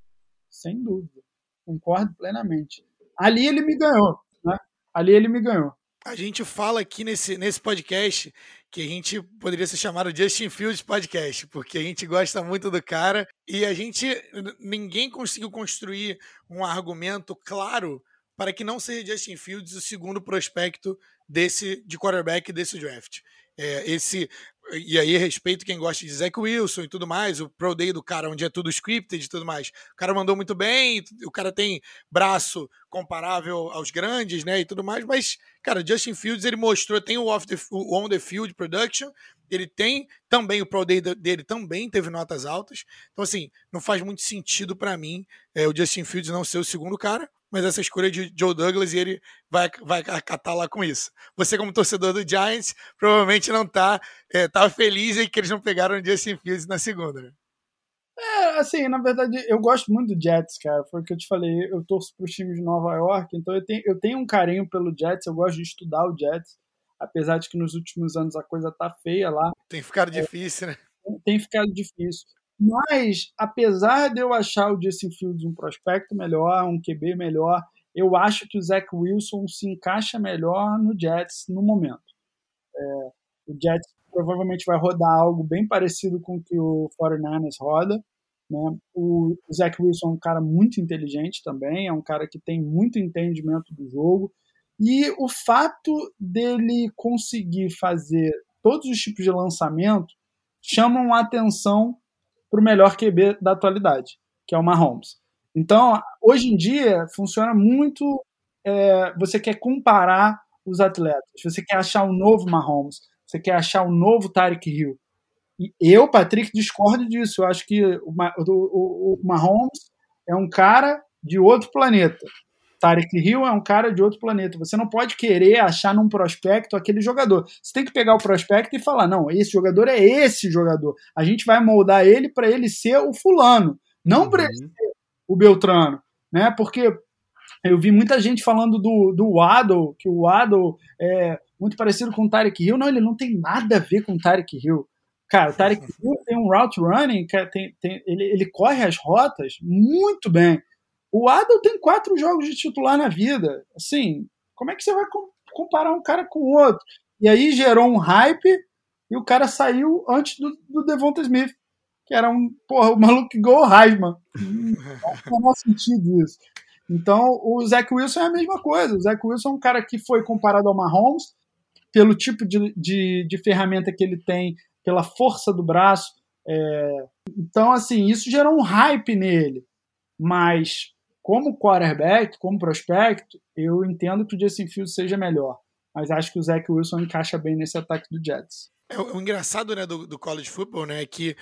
Sem dúvida concordo plenamente. Ali ele me ganhou, né? Ali ele me ganhou. A gente fala aqui nesse, nesse podcast que a gente poderia ser chamado Justin Fields Podcast, porque a gente gosta muito do cara e a gente ninguém conseguiu construir um argumento claro para que não seja Justin Fields o segundo prospecto desse de quarterback desse draft. É, esse e aí respeito quem gosta de Zach Wilson e tudo mais, o Pro Day do cara, onde é tudo scripted e tudo mais. O cara mandou muito bem, o cara tem braço comparável aos grandes, né, e tudo mais, mas, cara, Justin Fields, ele mostrou, tem o, off the, o on the field production, ele tem também, o Pro Day dele também teve notas altas, então, assim, não faz muito sentido para mim é, o Justin Fields não ser o segundo cara, mas essa escolha de Joe Douglas e ele vai, vai acatar lá com isso. Você, como torcedor do Giants, provavelmente não tá, é, tá feliz em que eles não pegaram o Justin Fields na segunda, né? É, assim, na verdade, eu gosto muito do Jets, cara. Foi o que eu te falei, eu torço para os times de Nova York, então eu tenho, eu tenho um carinho pelo Jets, eu gosto de estudar o Jets, apesar de que nos últimos anos a coisa tá feia lá. Tem ficado é, difícil, né? Tem ficado difícil. Mas, apesar de eu achar o Justin Fields um prospecto melhor, um QB melhor, eu acho que o Zach Wilson se encaixa melhor no Jets no momento. É, o Jets provavelmente vai rodar algo bem parecido com o que o 49ers roda. Né? O, Zach Wilson é um cara muito inteligente também, é um cara que tem muito entendimento do jogo. E o fato dele conseguir fazer todos os tipos de lançamento chamam a atenção para o melhor QB da atualidade, que é o Mahomes. Então, hoje em dia, funciona muito. É, você quer comparar os atletas, você quer achar um novo Mahomes, você quer achar um novo Tarek Hill. E eu, Patrick, discordo disso. Eu acho que o, o, o Mahomes é um cara de outro planeta. Tarek Hill é um cara de outro planeta. Você não pode querer achar num prospecto aquele jogador. Você tem que pegar o prospecto e falar: não, esse jogador é esse jogador. A gente vai moldar ele para ele ser o fulano, não uhum. para ele ser o Beltrano, né? Porque eu vi muita gente falando do, do Waddle, que o Waddle é muito parecido com o Tarek Hill. Não, ele não tem nada a ver com o Tarek Hill. Cara, o Tarek Hill tem um route running, tem, tem, ele, ele corre as rotas muito bem. O Adel tem quatro jogos de titular na vida. Assim, como é que você vai comparar um cara com o outro? E aí gerou um hype e o cara saiu antes do, do Devonta Smith, que era um, porra, o maluco ganhou o Heisman. Não faz sentido isso. Então, o Zach Wilson é a mesma coisa. O Zach Wilson é um cara que foi comparado ao Mahomes pelo tipo de, de, de ferramenta que ele tem, pela força do braço. É... Então, assim, isso gerou um hype nele. Mas como quarterback, como prospecto, eu entendo que o Justin Fields seja melhor. Mas acho que o Zach Wilson encaixa bem nesse ataque do Jets. É, o engraçado né, do, do college football né, é que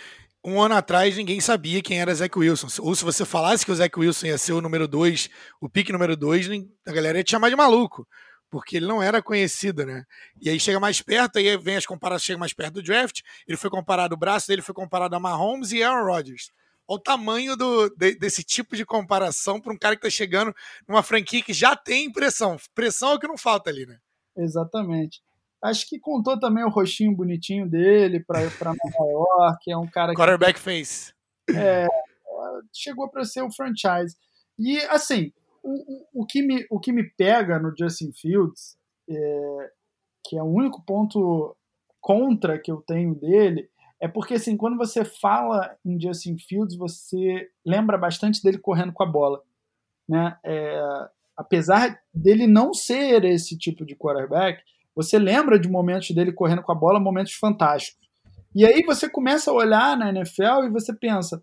um ano atrás ninguém sabia quem era Zach Wilson. Ou se você falasse que o Zach Wilson ia ser o número 2, o pique número 2, a galera ia te chamar de maluco. porque ele não era conhecido, né? E aí chega mais perto, aí vem as comparações, chega mais perto do draft, ele foi comparado, o braço dele foi comparado a Mahomes e Aaron Rodgers. Olha o tamanho do, de, desse tipo de comparação para um cara que está chegando numa franquia que já tem pressão. Pressão é o que não falta ali, né? Exatamente. Acho que contou também o rostinho bonitinho dele para Nova York. É um cara que. Quarterback face. É, chegou para ser o franchise. E, assim, o, o, o, que me, o que me pega no Justin Fields, é, que é o único ponto contra que eu tenho dele, é porque, assim, quando você fala em Justin Fields, você lembra bastante dele correndo com a bola. Né? É, apesar dele não ser esse tipo de quarterback, você lembra de momentos dele correndo com a bola, momentos fantásticos. E aí você começa a olhar na NFL e você pensa,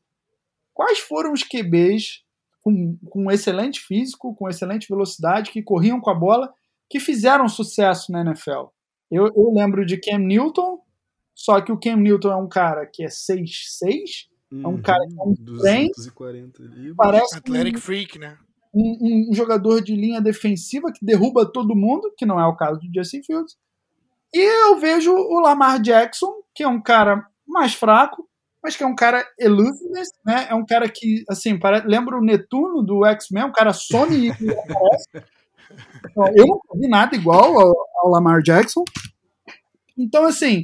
quais foram os QBs com, com excelente físico, com excelente velocidade, que corriam com a bola, que fizeram sucesso na NFL? Eu, eu lembro de Cam Newton, só que o Cam Newton é um cara que é 6'6", é um cara que é um 240 trem, parece Athletic um, Freak, né? Um, um, jogador de linha defensiva que derruba todo mundo, que não é o caso do Justin Fields. E eu vejo o Lamar Jackson, que é um cara mais fraco, mas que é um cara elusiveness, né? É um cara que, assim, para... lembra o Netuno do X-Men, um cara some e então, Eu não vi nada igual ao, ao Lamar Jackson. Então, assim,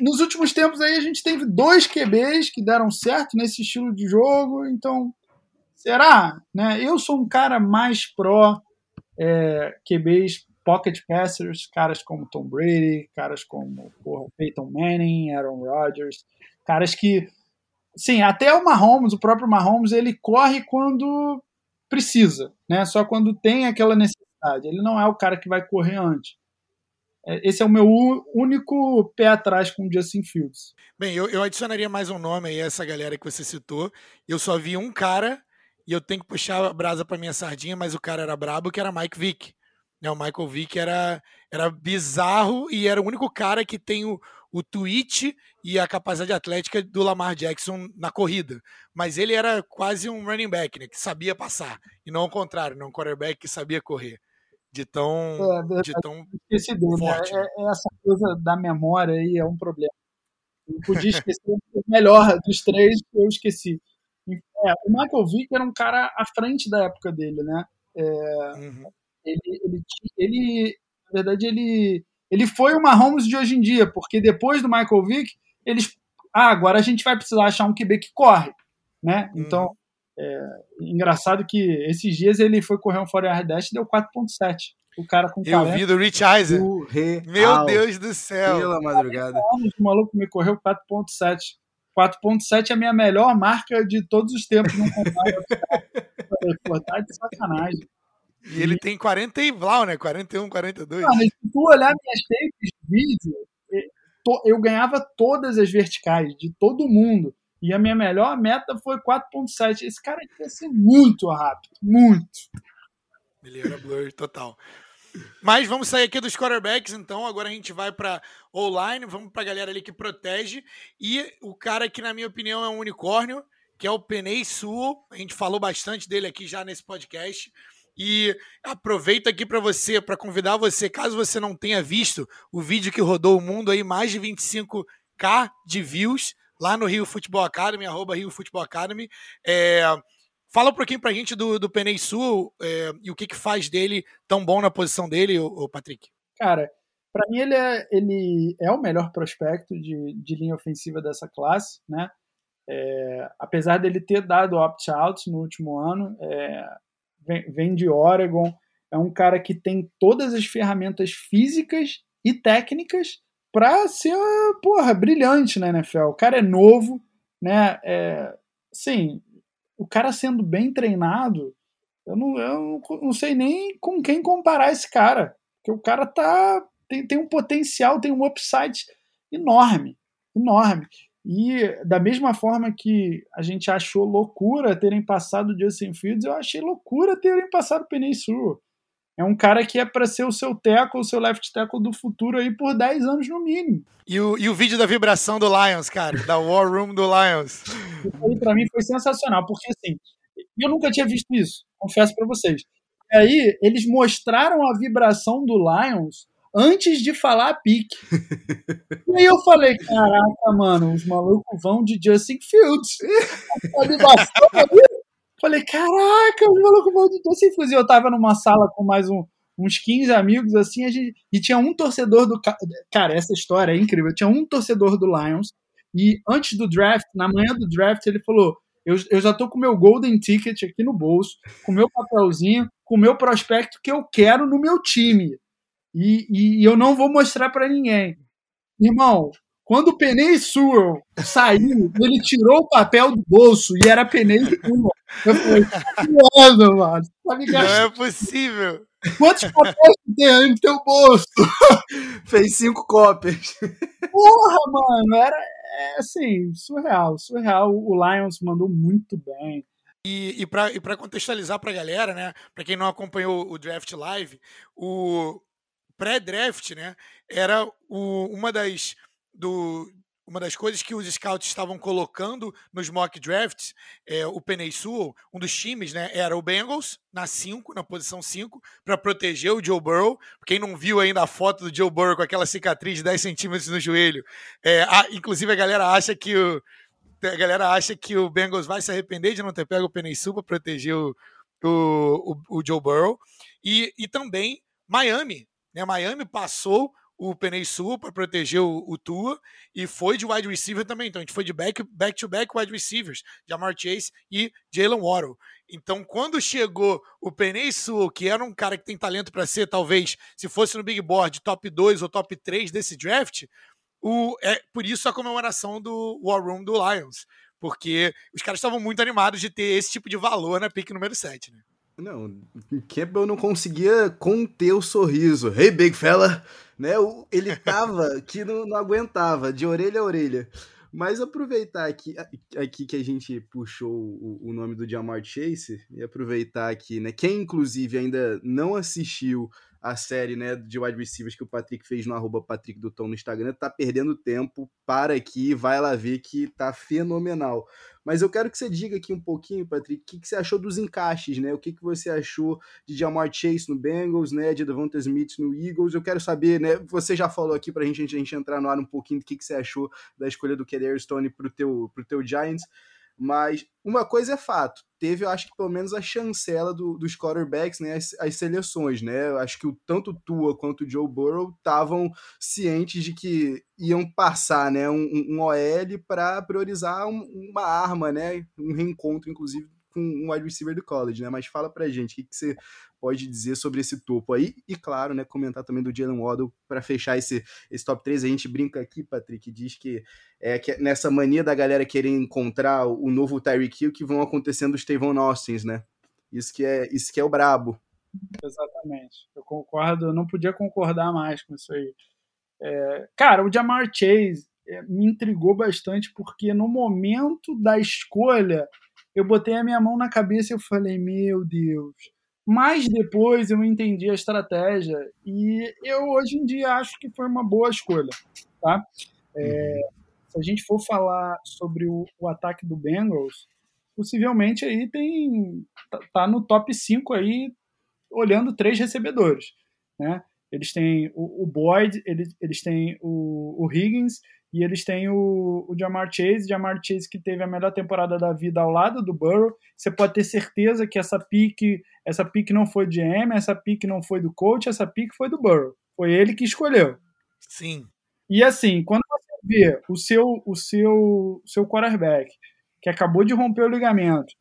nos últimos tempos aí a gente teve dois QBs que deram certo nesse estilo de jogo, então será? Né? Eu sou um cara mais pró é, QBs pocket passers, caras como Tom Brady, caras como porra, Peyton Manning, Aaron Rodgers, caras que, sim, até o Mahomes, o próprio Mahomes, ele corre quando precisa, né? Só quando tem aquela necessidade. Ele não é o cara que vai correr antes. É, esse é o meu único pé atrás com o Justin Fields. Bem, eu, eu adicionaria mais um nome aí a essa galera que você citou. Eu só vi um cara e eu tenho que puxar a brasa para minha sardinha, mas o cara era brabo, que era Mike Vick. Né, o Michael Vick era, era bizarro e era o único cara que tem o, o tweet e a capacidade atlética do Lamar Jackson na corrida. Mas ele era quase um running back, né, que sabia passar. E não ao contrário, não um quarterback que sabia correr de tão, é, de tão dele, né? forte. Né? É, essa coisa da memória aí é um problema. Eu podia esquecer o melhor dos três, eu esqueci. É, o Michael Vick era um cara à frente da época dele, né? É, uhum. ele, ele, ele, na verdade, ele, ele foi o Mahomes de hoje em dia, porque depois do Michael Vick, eles. Ah, agora a gente vai precisar achar um QB que corre, né? Então, uhum. É, engraçado que esses dias ele foi correr um 4 dash e deu 4.7. O cara com Eu vi do Rich Eisen. Meu Deus do céu. Pela madrugada. O maluco me correu 4.7. 4.7 é a minha melhor marca de todos os tempos no combate. Pô, tá de sacanagem. E ele tem 40 e blau, né? 41, 42. Mano, se tu olhar minhas tapes de vídeo, eu ganhava todas as verticais de todo mundo. E a minha melhor meta foi 4.7. Esse cara ia ser muito rápido, muito. Ele era blur total. Mas vamos sair aqui dos quarterbacks, então. Agora a gente vai para online, vamos para a galera ali que protege. E o cara que, na minha opinião, é um unicórnio, que é o Penei Sul. A gente falou bastante dele aqui já nesse podcast. E aproveito aqui para você, para convidar você, caso você não tenha visto o vídeo que rodou o mundo aí, mais de 25k de views lá no Rio Futebol Academy, arroba Rio Futebol Academy. É, fala um pouquinho pra gente do, do Penei Sul é, e o que, que faz dele tão bom na posição dele, o, Patrick. Cara, para mim ele é, ele é o melhor prospecto de, de linha ofensiva dessa classe, né? É, apesar dele ter dado opt-out no último ano, é, vem, vem de Oregon, é um cara que tem todas as ferramentas físicas e técnicas pra ser, porra, brilhante na NFL. O cara é novo, né? É, o cara sendo bem treinado, eu não, eu não sei nem com quem comparar esse cara. Porque o cara tá, tem, tem um potencial, tem um upside enorme, enorme. E da mesma forma que a gente achou loucura terem passado Justin Fields, eu achei loucura terem passado o Sewell é um cara que é para ser o seu tackle, o seu left tackle do futuro aí por 10 anos no mínimo. E o, e o vídeo da vibração do Lions, cara, da War Room do Lions. Isso aí pra mim foi sensacional, porque assim, eu nunca tinha visto isso, confesso para vocês. E aí, eles mostraram a vibração do Lions antes de falar a pique. e aí eu falei, caraca, mano, os malucos vão de Justin Fields. falei, caraca, vão de Justin Fields. E eu tava numa sala com mais um, uns 15 amigos, assim, gente, e tinha um torcedor do. Cara, essa história é incrível. Tinha um torcedor do Lions, e antes do draft, na manhã do draft, ele falou: Eu, eu já tô com meu Golden Ticket aqui no bolso, com meu papelzinho, com o meu prospecto que eu quero no meu time. E, e, e eu não vou mostrar para ninguém. Irmão, quando o Penei Sewell saiu, ele tirou o papel do bolso e era Penei Sewell. Eu falei, mano, mano. Tá não é possível. Quantos papéis tem aí no teu bolso? Fez cinco cópias. Porra, mano, era é, assim, surreal, surreal. O Lions mandou muito bem. E, e para contextualizar para a galera, né? Para quem não acompanhou o draft live, o pré-draft, né? Era o, uma das do, uma das coisas que os scouts estavam colocando nos mock drafts, é, o Penei Sewell, um dos times, né, era o Bengals, na 5, na posição 5, para proteger o Joe Burrow. Quem não viu ainda a foto do Joe Burrow com aquela cicatriz de 10 centímetros no joelho, é, a, inclusive a galera acha que o, a galera acha que o Bengals vai se arrepender de não ter pego o Penei Sewell para proteger o, o, o, o, Joe Burrow. E, e também Miami, né, Miami passou o Penei Sul para proteger o, o, Tua e foi de wide receiver também. Então a gente foi de back, back to back wide receivers, Jamar Chase e Jalen Waddle. Então quando chegou o Penei Sul, que era um cara que tem talento para ser, talvez, se fosse no Big Board, top 2 ou top 3 desse draft, o, é por isso a comemoração do War Room do Lions. Porque os caras estavam muito animados de ter esse tipo de valor na pick número 7, né? Não, Campbell não conseguia conter o sorriso. Hey, big fella! Né? Ele tava que não, não aguentava, de orelha a orelha. Mas aproveitar aqui, aqui que a gente puxou o, o nome do Jamar Chase, e aproveitar aqui, né? Quem inclusive ainda não assistiu a série né, de wide receivers que o Patrick fez no arroba Patrick do Tom no Instagram, tá perdendo tempo, para aqui, vai lá ver que tá fenomenal. Mas eu quero que você diga aqui um pouquinho, Patrick, o que, que você achou dos encaixes, né? O que, que você achou de Jamar Chase no Bengals, né? De Devonta Smith no Eagles. Eu quero saber, né? Você já falou aqui pra gente, a gente entrar no ar um pouquinho do que, que você achou da escolha do Kedar Stone pro teu, pro teu Giants. Mas uma coisa é fato, teve, eu acho que pelo menos a chancela do, dos quarterbacks, né, as, as, seleções, né? Eu acho que o, tanto Tua quanto o Joe Burrow estavam cientes de que iam passar, né, um, um OL para priorizar um, uma arma, né, um reencontro, inclusive, com um wide receiver do college, né? Mas fala pra gente, o que, que você pode dizer sobre esse topo aí? E claro, né, comentar também do Jalen Waddle para fechar esse, esse top 3. A gente brinca aqui, Patrick, diz que é que nessa mania da galera querer encontrar o novo Tyreek Hill que vão acontecendo os Tavon Austins, né? Isso que é, isso que é o brabo. Exatamente. Eu concordo, eu não podia concordar mais com isso aí. É, cara, o Jamar Chase é, me intrigou bastante porque no momento da escolha eu botei a minha mão na cabeça e eu falei, meu Deus. Mas depois eu entendi a estratégia e eu hoje em dia acho que foi uma boa escolha, tá? É, se a gente for falar sobre o, o, ataque do Bengals, possivelmente aí tem tá, tá no top 5 aí olhando três recebedores, né? Eles têm o, o Boyd, eles, eles têm o, o Higgins e eles têm o, o Jamar Chase, Jamar Chase que teve a melhor temporada da vida ao lado do Burrow. Você pode ter certeza que essa pique, essa pique não foi de M, essa pique não foi do coach, essa pique foi do Burrow. Foi ele que escolheu. Sim. E assim, quando você vê o seu, o seu, seu quarterback, que acabou de romper o ligamento,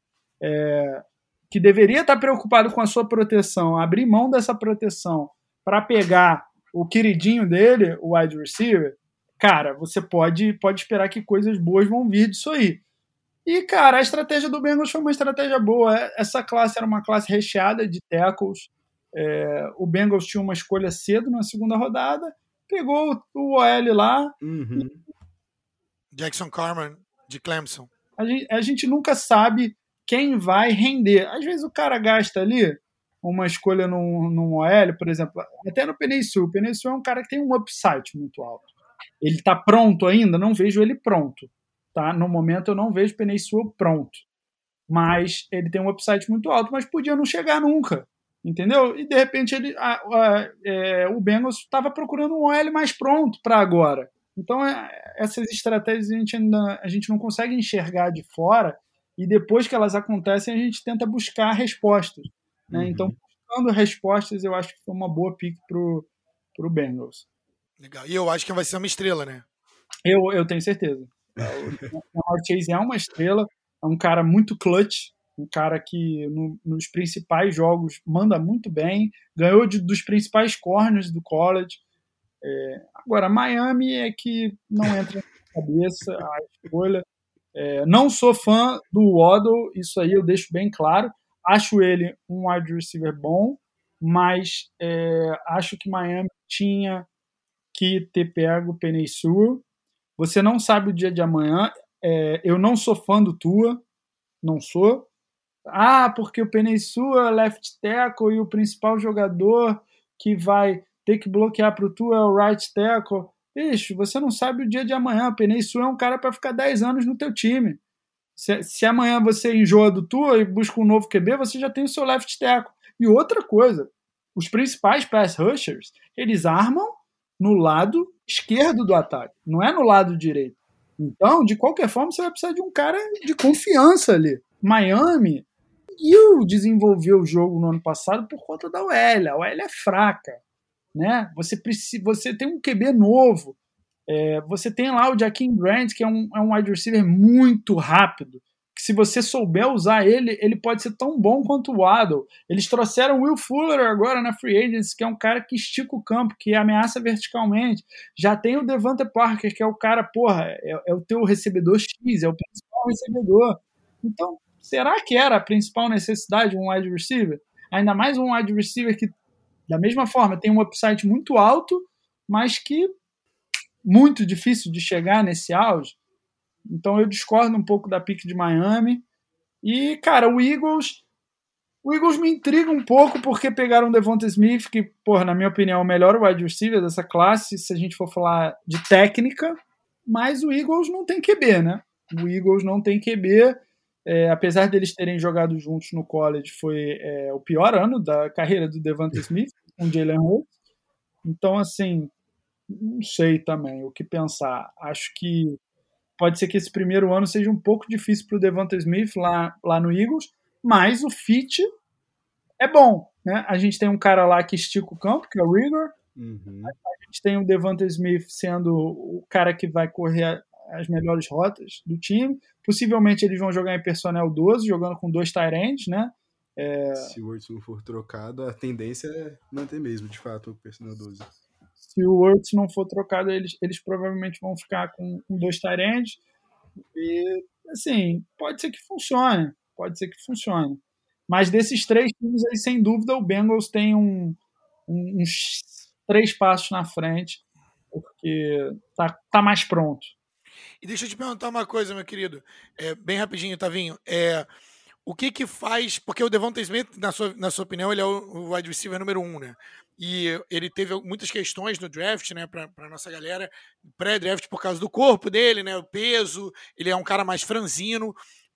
é, que deveria estar preocupado com a sua proteção, abrir mão dessa proteção para pegar o queridinho dele, o wide receiver, cara, você pode, pode esperar que coisas boas vão vir disso aí. E, cara, a estratégia do Bengals foi uma estratégia boa. Essa classe era uma classe recheada de tackles. É, o Bengals tinha uma escolha cedo na segunda rodada, pegou o OL lá. Uhum. E... Jackson Carman, de Clemson. A gente, a gente nunca sabe quem vai render. Às vezes o cara gasta ali uma escolha num, num OL, por exemplo, até no Penesul. O Penesul é um cara que tem um upside muito alto. Ele está pronto ainda? Não vejo ele pronto. Tá? No momento eu não vejo o pronto. Mas ele tem um upside muito alto, mas podia não chegar nunca. entendeu? E de repente ele, a, a, é, o Bengals estava procurando um OL mais pronto para agora. Então é, essas estratégias a gente ainda a gente não consegue enxergar de fora e depois que elas acontecem a gente tenta buscar respostas. Né? Uhum. Então buscando respostas eu acho que foi uma boa pick pro pro Bengals. Legal. E eu acho que vai ser uma estrela, né? Eu, eu tenho certeza. O Chase é uma estrela, é um cara muito clutch, um cara que no, nos principais jogos manda muito bem, ganhou de, dos principais corners do college. É, agora, Miami é que não entra na cabeça a escolha. É, não sou fã do Waddle, isso aí eu deixo bem claro. Acho ele um wide receiver bom, mas é, acho que Miami tinha que ter pego o Penei Sewell. Você não sabe o dia de amanhã. É, eu não sou fã do Tua, não sou. Ah, porque o Penei Sewell é left tackle e o principal jogador que vai ter que bloquear para o Tua é o right tackle. Bicho, você não sabe o dia de amanhã. O Penei Sewell é um cara para ficar 10 anos no teu time. Se, se, amanhã você enjoa do Tua e busca um novo QB, você já tem o seu left tackle. E outra coisa, os principais pass rushers, eles armam no lado esquerdo do ataque, não é no lado direito. Então, de qualquer forma, você vai precisar de um cara de confiança ali. Miami conseguiu desenvolver o jogo no ano passado por conta da OL. A OL é fraca. Né? Você, precisa, você tem um QB novo. É, você tem lá o Jaquim Grant, que é um, é um wide receiver muito rápido que se você souber usar ele, ele pode ser tão bom quanto o Waddle. Eles trouxeram Will Fuller agora na Free Agents, que é um cara que estica o campo, que ameaça verticalmente. Já tem o Devante Parker, que é o cara, porra, é, é o teu recebedor X, é o principal recebedor. Então, será que era a principal necessidade de um wide receiver? Ainda mais um wide receiver que, da mesma forma, tem um upside muito alto, mas que muito difícil de chegar nesse auge. Então eu discordo um pouco da pick de Miami. E, cara, o Eagles. O Eagles me intriga um pouco porque pegaram o Devonta Smith, que, porra, na minha opinião, é o melhor wide receiver dessa classe, se a gente for falar de técnica. Mas o Eagles não tem QB, né? O Eagles não tem QB. É, apesar deles terem jogado juntos no college, foi é, o pior ano da carreira do Devonta Smith, com Jalen Hurts. Então, assim, não sei também o que pensar. Acho que pode ser que esse primeiro ano seja um pouco difícil para o Devonta Smith lá, lá no Eagles, mas o fit é bom. Né? A gente tem um cara lá que estica o campo, que é o Rigor. Uhum. A gente tem o Devonta Smith sendo o cara que vai correr as melhores rotas do time. Possivelmente eles vão jogar em personnel 12, jogando com dois Tyrands, né? É... Se o Urso for trocado, a tendência é manter mesmo, de fato, o personnel 12 se o Words não for trocado, eles, eles provavelmente vão ficar com, com dois Tyrands. E, assim, pode ser que funcione. Pode ser que funcione. Mas desses três times aí, sem dúvida, o Bengals tem um, um, uns três passos na frente, porque tá, tá mais pronto. E deixa eu te perguntar uma coisa, meu querido. É, bem rapidinho, Tavinho. É, o que que faz... Porque o Devonta Smith, na sua, na sua opinião, ele é o wide receiver número um, né? e ele teve muitas questões no draft, né, para nossa galera, pré-draft por causa do corpo dele, né, o peso, ele é um cara mais franzino.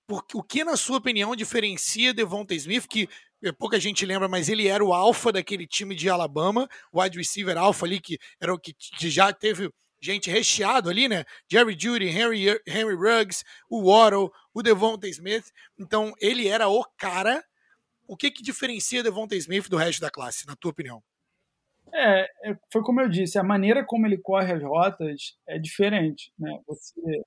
Porque, o que, na sua opinião, diferencia Devonta Smith, que é, pouca gente lembra, mas ele era o alfa daquele time de Alabama, o wide receiver alfa ali, que era o que já teve gente recheado ali, né? Jerry Judy, Henry, Henry Ruggs, o Waddle, o Devonta Smith. Então, ele era o cara. O que, que diferencia Devonta Smith do resto da classe, na tua opinião? É, é, foi como eu disse, a maneira como ele corre as rotas é diferente, né? Você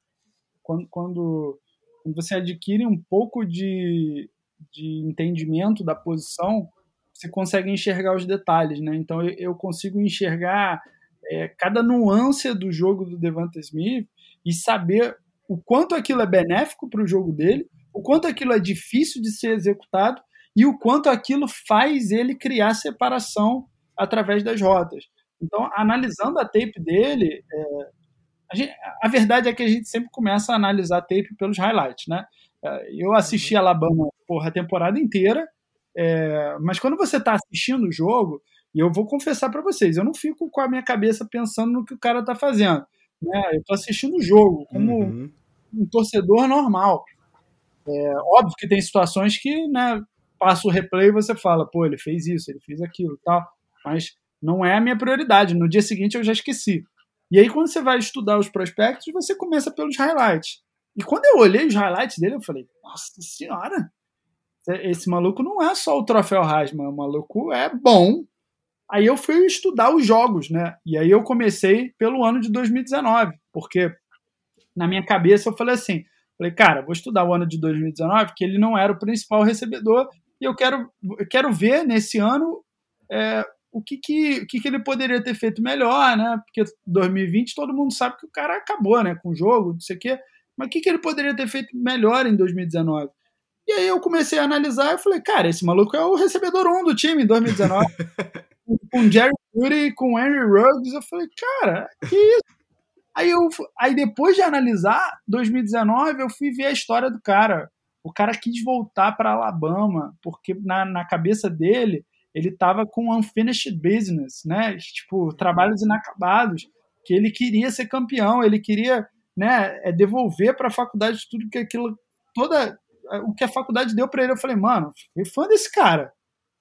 quando, quando, quando você adquire um pouco de, de entendimento da posição, você consegue enxergar os detalhes, né? Então eu, eu consigo enxergar é, cada nuance do jogo do Devante Smith e saber o quanto aquilo é benéfico para o jogo dele, o quanto aquilo é difícil de ser executado e o quanto aquilo faz ele criar separação através das rotas. Então, analisando a tape dele, é, a, gente, a, verdade é que a gente sempre começa a analisar a tape pelos highlights, né? É, eu assisti uhum. Alabama porra, a temporada inteira, é, mas quando você está assistindo o jogo, e eu vou confessar para vocês, eu não fico com a minha cabeça pensando no que o cara está fazendo. Né? Eu estou assistindo o jogo como uhum. um torcedor normal. É, óbvio que tem situações que né, passa o replay e você fala, pô, ele fez isso, ele fez aquilo tal. Mas não é a minha prioridade. No dia seguinte eu já esqueci. E aí, quando você vai estudar os prospectos, você começa pelos highlights. E quando eu olhei os highlights dele, eu falei, nossa senhora, esse maluco não é só o troféu Heisman, o maluco é bom. Aí eu fui estudar os jogos, né? E aí eu comecei pelo ano de 2019, porque na minha cabeça eu falei assim, falei, cara, vou estudar o ano de 2019, que ele não era o principal recebedor, e eu quero, eu quero ver nesse ano é, o, que, que, o que, que ele poderia ter feito melhor, né? Porque 2020 todo mundo sabe que o cara acabou, né? Com o jogo, não sei o quê. Mas o que, que ele poderia ter feito melhor em 2019? E aí eu comecei a analisar e falei, cara, esse maluco é o recebedor 1 do time em 2019. com Jerry Judy, com Henry Ruggs, eu falei, cara, que isso? Aí, eu, aí depois de analisar 2019, eu fui ver a história do cara. O cara quis voltar para Alabama, porque na, na cabeça dele, ele estava com unfinished business, né? Tipo, trabalhos inacabados, que ele queria ser campeão, ele queria né, é devolver para a faculdade tudo que aquilo, toda o que a faculdade deu para ele. Eu falei, mano, fui fã desse cara.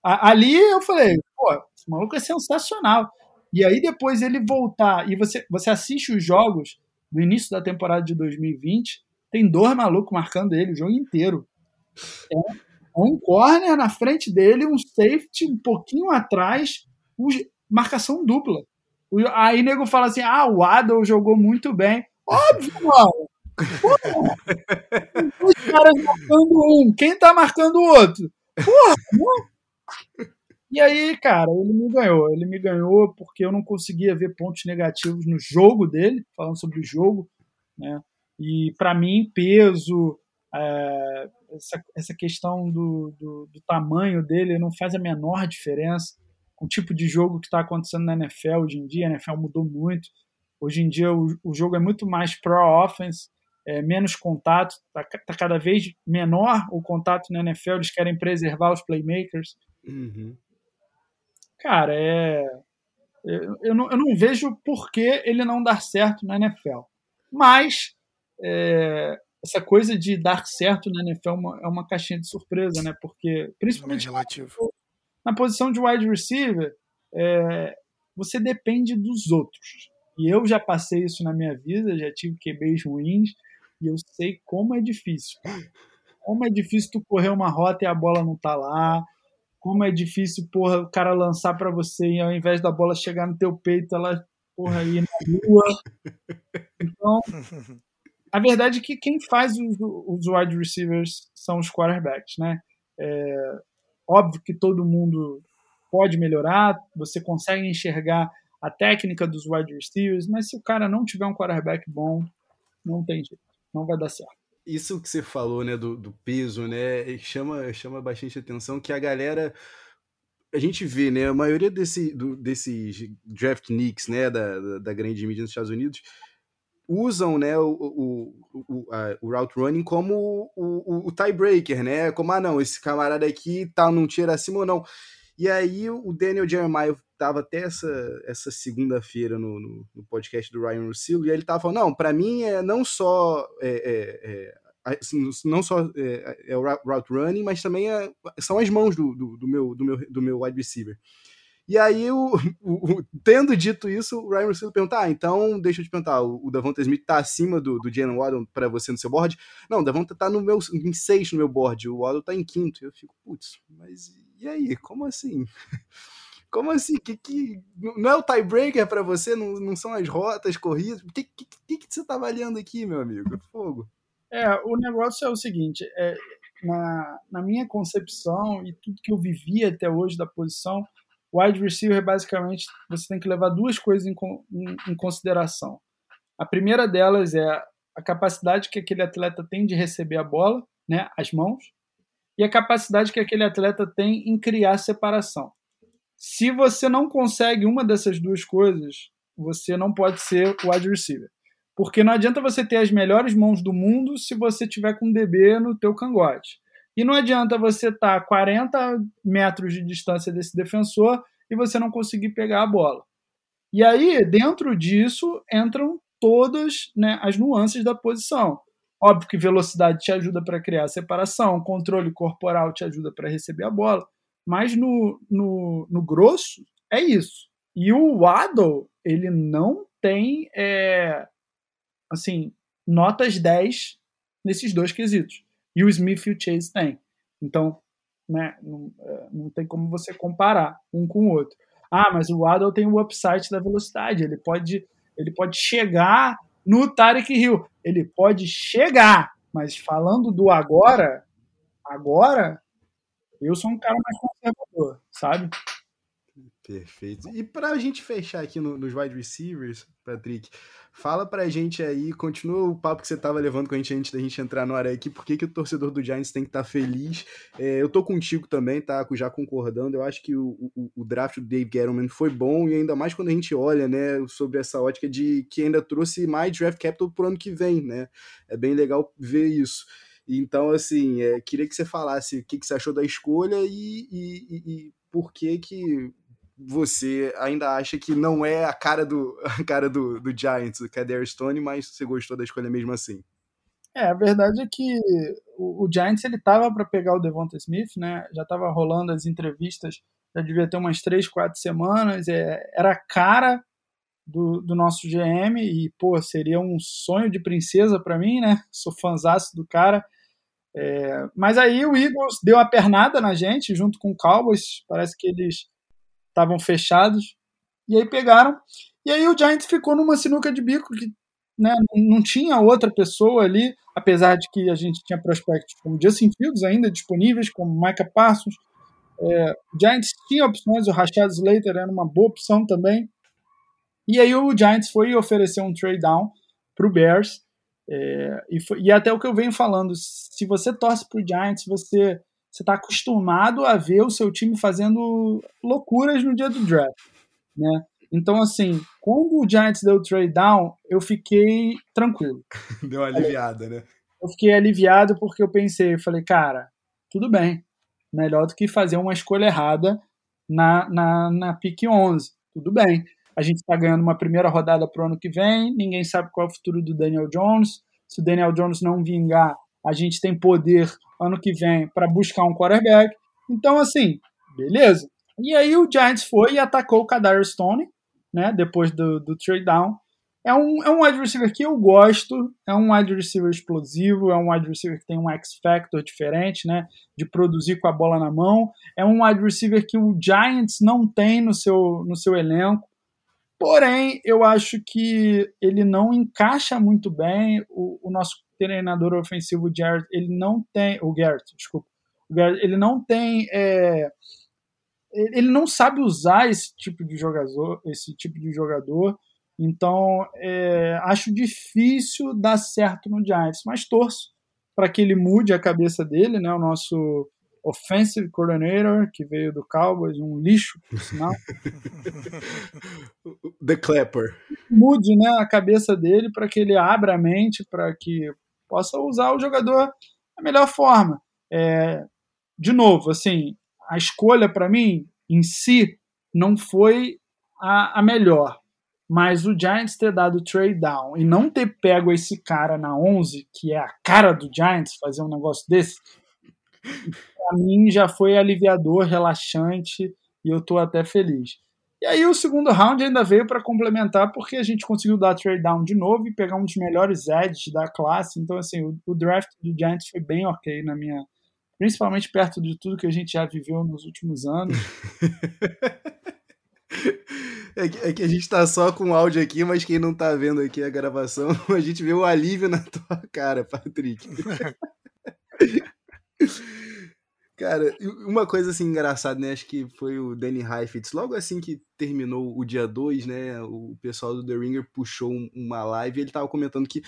Ali eu falei, pô, esse maluco é sensacional. E aí depois ele voltar, e você, você assiste os jogos do início da temporada de 2020, tem dois malucos marcando ele o jogo inteiro. É um corner na frente dele, um safety um pouquinho atrás, marcação dupla. Aí o nego fala assim: ah, o Adel jogou muito bem. Óbvio, mano. Porra. Os caras marcando um, quem tá marcando o outro? Porra, mano. E aí, cara, ele me ganhou. Ele me ganhou porque eu não conseguia ver pontos negativos no jogo dele, falando sobre o jogo, né? E para mim, peso, é, essa, essa questão do, do, do, tamanho dele não faz a menor diferença com o tipo de jogo que está acontecendo na NFL hoje em dia. A NFL mudou muito. Hoje em dia o, o jogo é muito mais pro-offense, é, menos contato, está tá cada vez menor o contato na NFL, eles querem preservar os playmakers. Uhum. Cara, é, eu, eu, não, eu não vejo por que ele não dar certo na NFL. Mas é, essa coisa de dar certo na NFL é uma, é uma caixinha de surpresa, né? Porque, principalmente na, na posição de wide receiver, é, você depende dos outros. E eu já passei isso na minha vida, já tive QBs ruins, e eu sei como é difícil. Como é difícil tu correr uma rota e a bola não tá lá. Como é difícil, porra, o cara lançar para você e ao invés da bola chegar no teu peito, ela, porra, ir na rua. Então, a verdade é que quem faz os, os wide receivers são os quarterbacks, né? É, óbvio que todo mundo pode melhorar, você consegue enxergar a técnica dos wide receivers, mas se o cara não tiver um quarterback bom, não tem jeito, não vai dar certo. Isso que você falou, né, do, do peso, né, chama, chama bastante atenção que a galera a gente vê, né, a maioria desse, do, desses draft nicks, né, da, da, da, grande mídia nos Estados Unidos, usam, né, o, o, o, a, o route running como o, o, o tiebreaker, né, como, ah, não, esse camarada aqui tá num tiro acima ou não. E aí o Daniel Jeremiah estava até essa, essa segunda-feira no, no, no, podcast do Ryan Russillo, e ele estava falando, não, para mim é não só é, é, é, assim, não só é, é, o route running, mas também é, são as mãos do, do, do, meu, do, meu, do meu wide receiver. E aí, o, o, o, tendo dito isso, o Ryan Russillo pergunta: Ah, então deixa eu te perguntar, o, o Davonta Smith tá acima do, do Jalen Waddle para você no seu board? Não, o Davonta tá no meu, em sexto no meu board, o Waddle tá em quinto. Eu fico, putz, mas e aí? Como assim? Como assim? Que, que, não é o tiebreaker para você? Não, não são as rotas, corridas? O que, que, que, que você está avaliando aqui, meu amigo? Fogo. É, o negócio é o seguinte: é, na, na minha concepção e tudo que eu vivi até hoje da posição, wide receiver, basicamente, você tem que levar duas coisas em, em, em consideração. A primeira delas é a capacidade que aquele atleta tem de receber a bola, né, as mãos, e a capacidade que aquele atleta tem em criar separação. Se você não consegue uma dessas duas coisas, você não pode ser o wide receiver. Porque não adianta você ter as melhores mãos do mundo se você tiver com um DB no teu cangote. E não adianta você estar tá a 40 metros de distância desse defensor e você não conseguir pegar a bola. E aí, dentro disso, entram todas né, as nuances da posição. Óbvio que velocidade te ajuda para criar separação, controle corporal te ajuda para receber a bola, mas no, no, no, grosso é isso. E o Waddle, ele não tem, é, assim, notas 10 nesses dois quesitos. E o Smith e o Chase têm. Então, né, não, é, não tem como você comparar um com o outro. Ah, mas o Waddle tem o upside da velocidade. Ele pode, ele pode chegar no Tarek Hill. Ele pode chegar, mas falando do agora, agora, eu sou um cara mais conservador, sabe? Perfeito. E para a gente fechar aqui no, nos wide receivers, Patrick, fala para a gente aí, continua o papo que você estava levando com a gente antes da gente entrar no área aqui, por que, que o torcedor do Giants tem que estar tá feliz. É, eu tô contigo também, tá? Já concordando. Eu acho que o, o, o, draft do Dave Gettleman foi bom, e ainda mais quando a gente olha, né, sobre essa ótica de que ainda trouxe mais draft capital pro ano que vem, né? É bem legal ver isso. Então, assim, é, queria que você falasse o que, que você achou da escolha e, e, e por que que você ainda acha que não é a cara do, a cara do, do Giants, o Kader Stone, mas você gostou da escolha mesmo assim. É, a verdade é que o, o Giants ele tava para pegar o Devonta Smith, né? Já tava rolando as entrevistas, já devia ter umas três, quatro semanas. É, era cara do, do nosso GM e pô, seria um sonho de princesa para mim, né? Sou fãzaço do cara. É, mas aí o Eagles deu a pernada na gente junto com o Cowboys. Parece que eles estavam fechados. E aí pegaram. E aí o Giants ficou numa sinuca de bico que né, não tinha outra pessoa ali, apesar de que a gente tinha prospectos como Justin Fields ainda disponíveis, como Micah Parsons. É, o Giants tinha opções, o Rashad Slater era uma boa opção também. E aí o Giants foi oferecer um trade down para o Bears. É, e, foi, e até o que eu venho falando, se você torce para o Giants, você você está acostumado a ver o seu time fazendo loucuras no dia do draft, né? Então, assim, quando o Giants deu o trade down, eu fiquei tranquilo. Deu uma aliviada, né? Eu fiquei aliviado porque eu pensei, eu falei, cara, tudo bem, melhor do que fazer uma escolha errada na, na, na pick 11, tudo bem. A gente está ganhando uma primeira rodada para o ano que vem, ninguém sabe qual é o futuro do Daniel Jones. Se o Daniel Jones não vingar, a gente tem poder ano que vem para buscar um quarterback. Então, assim, beleza. E aí o Giants foi e atacou o Kadar Stone, né, depois do, do trade down. É um, é um wide receiver que eu gosto, é um wide receiver explosivo, é um wide receiver que tem um X-Factor diferente, né, de produzir com a bola na mão. É um wide receiver que o Giants não tem no seu, no seu elenco. Porém, eu acho que ele não encaixa muito bem. O, o nosso treinador ofensivo Jared, ele não tem, o Garrett, desculpa, o ele não tem, é, ele não sabe usar esse tipo de jogador, esse tipo de jogador. Então, é, acho difícil dar certo no Giants, mas torço para que ele mude a cabeça dele, né? O nosso offensive coordinator, que veio do Cowboys, um lixo, por sinal. The Clapper. Mude né, a cabeça dele para que ele abra a mente, para que possa usar o jogador da melhor forma. É, de novo, assim, a escolha para mim em si não foi a, a, melhor, mas o Giants ter dado trade down e não ter pego esse cara na 11, que é a cara do Giants fazer um negócio desse, para mim já foi aliviador, relaxante e eu tô até feliz. E aí o segundo round ainda veio para complementar porque a gente conseguiu dar trade down de novo e pegar um dos melhores edges da classe. Então assim, o, o draft do Giants foi bem ok na minha, principalmente perto de tudo que a gente já viveu nos últimos anos. É que, é que, a gente tá só com áudio aqui, mas quem não tá vendo aqui a gravação, a gente vê o alívio na tua cara, Patrick. Cara, uma coisa assim engraçada, né? Acho que foi o Danny Heifetz. Logo assim que terminou o dia 2, né? O pessoal do The Ringer puxou uma live e ele tava comentando que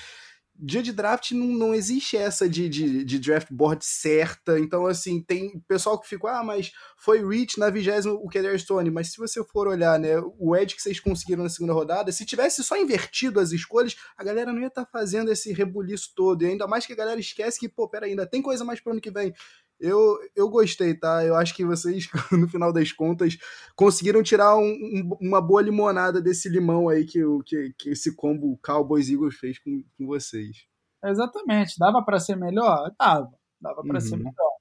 dia de draft não, não existe essa de, de, de, draft board certa. Então, assim, tem pessoal que ficou, ah, mas foi Rich na vigésima o Keller Stone. Mas se você for olhar, né, o edge que vocês conseguiram na segunda rodada, se tivesse só invertido as escolhas, a galera não ia estar tá fazendo esse rebuliço todo. E ainda mais que a galera esquece que, pô, pera ainda tem coisa mais pro ano que vem. Eu, eu gostei, tá? Eu acho que vocês, no final das contas, conseguiram tirar um, um, uma boa limonada desse limão aí que, que, que esse combo Cowboys Eagles fez com, com vocês. exatamente. Dava para ser melhor? Dava. Dava para uhum. ser melhor.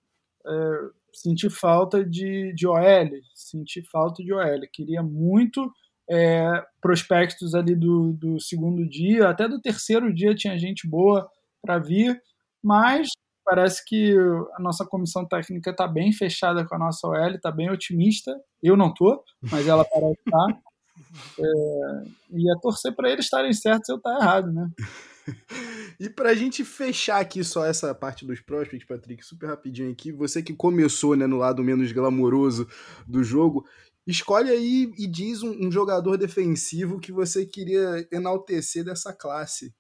É, senti falta de, de OL, senti falta de OL. Queria muito é, prospectos ali do, do segundo dia, até do terceiro dia tinha gente boa para vir, mas parece que a nossa comissão técnica está bem fechada com a nossa OL, está bem otimista. Eu não tô, mas ela parece estar. Tá. É, e é torcer para eles estarem certos eu estar tá errado, né? e para a gente fechar aqui só essa parte dos prospects, Patrick, super rapidinho aqui, você que começou né, no lado menos glamouroso do jogo, escolhe aí e diz um, um jogador defensivo que você queria enaltecer dessa classe.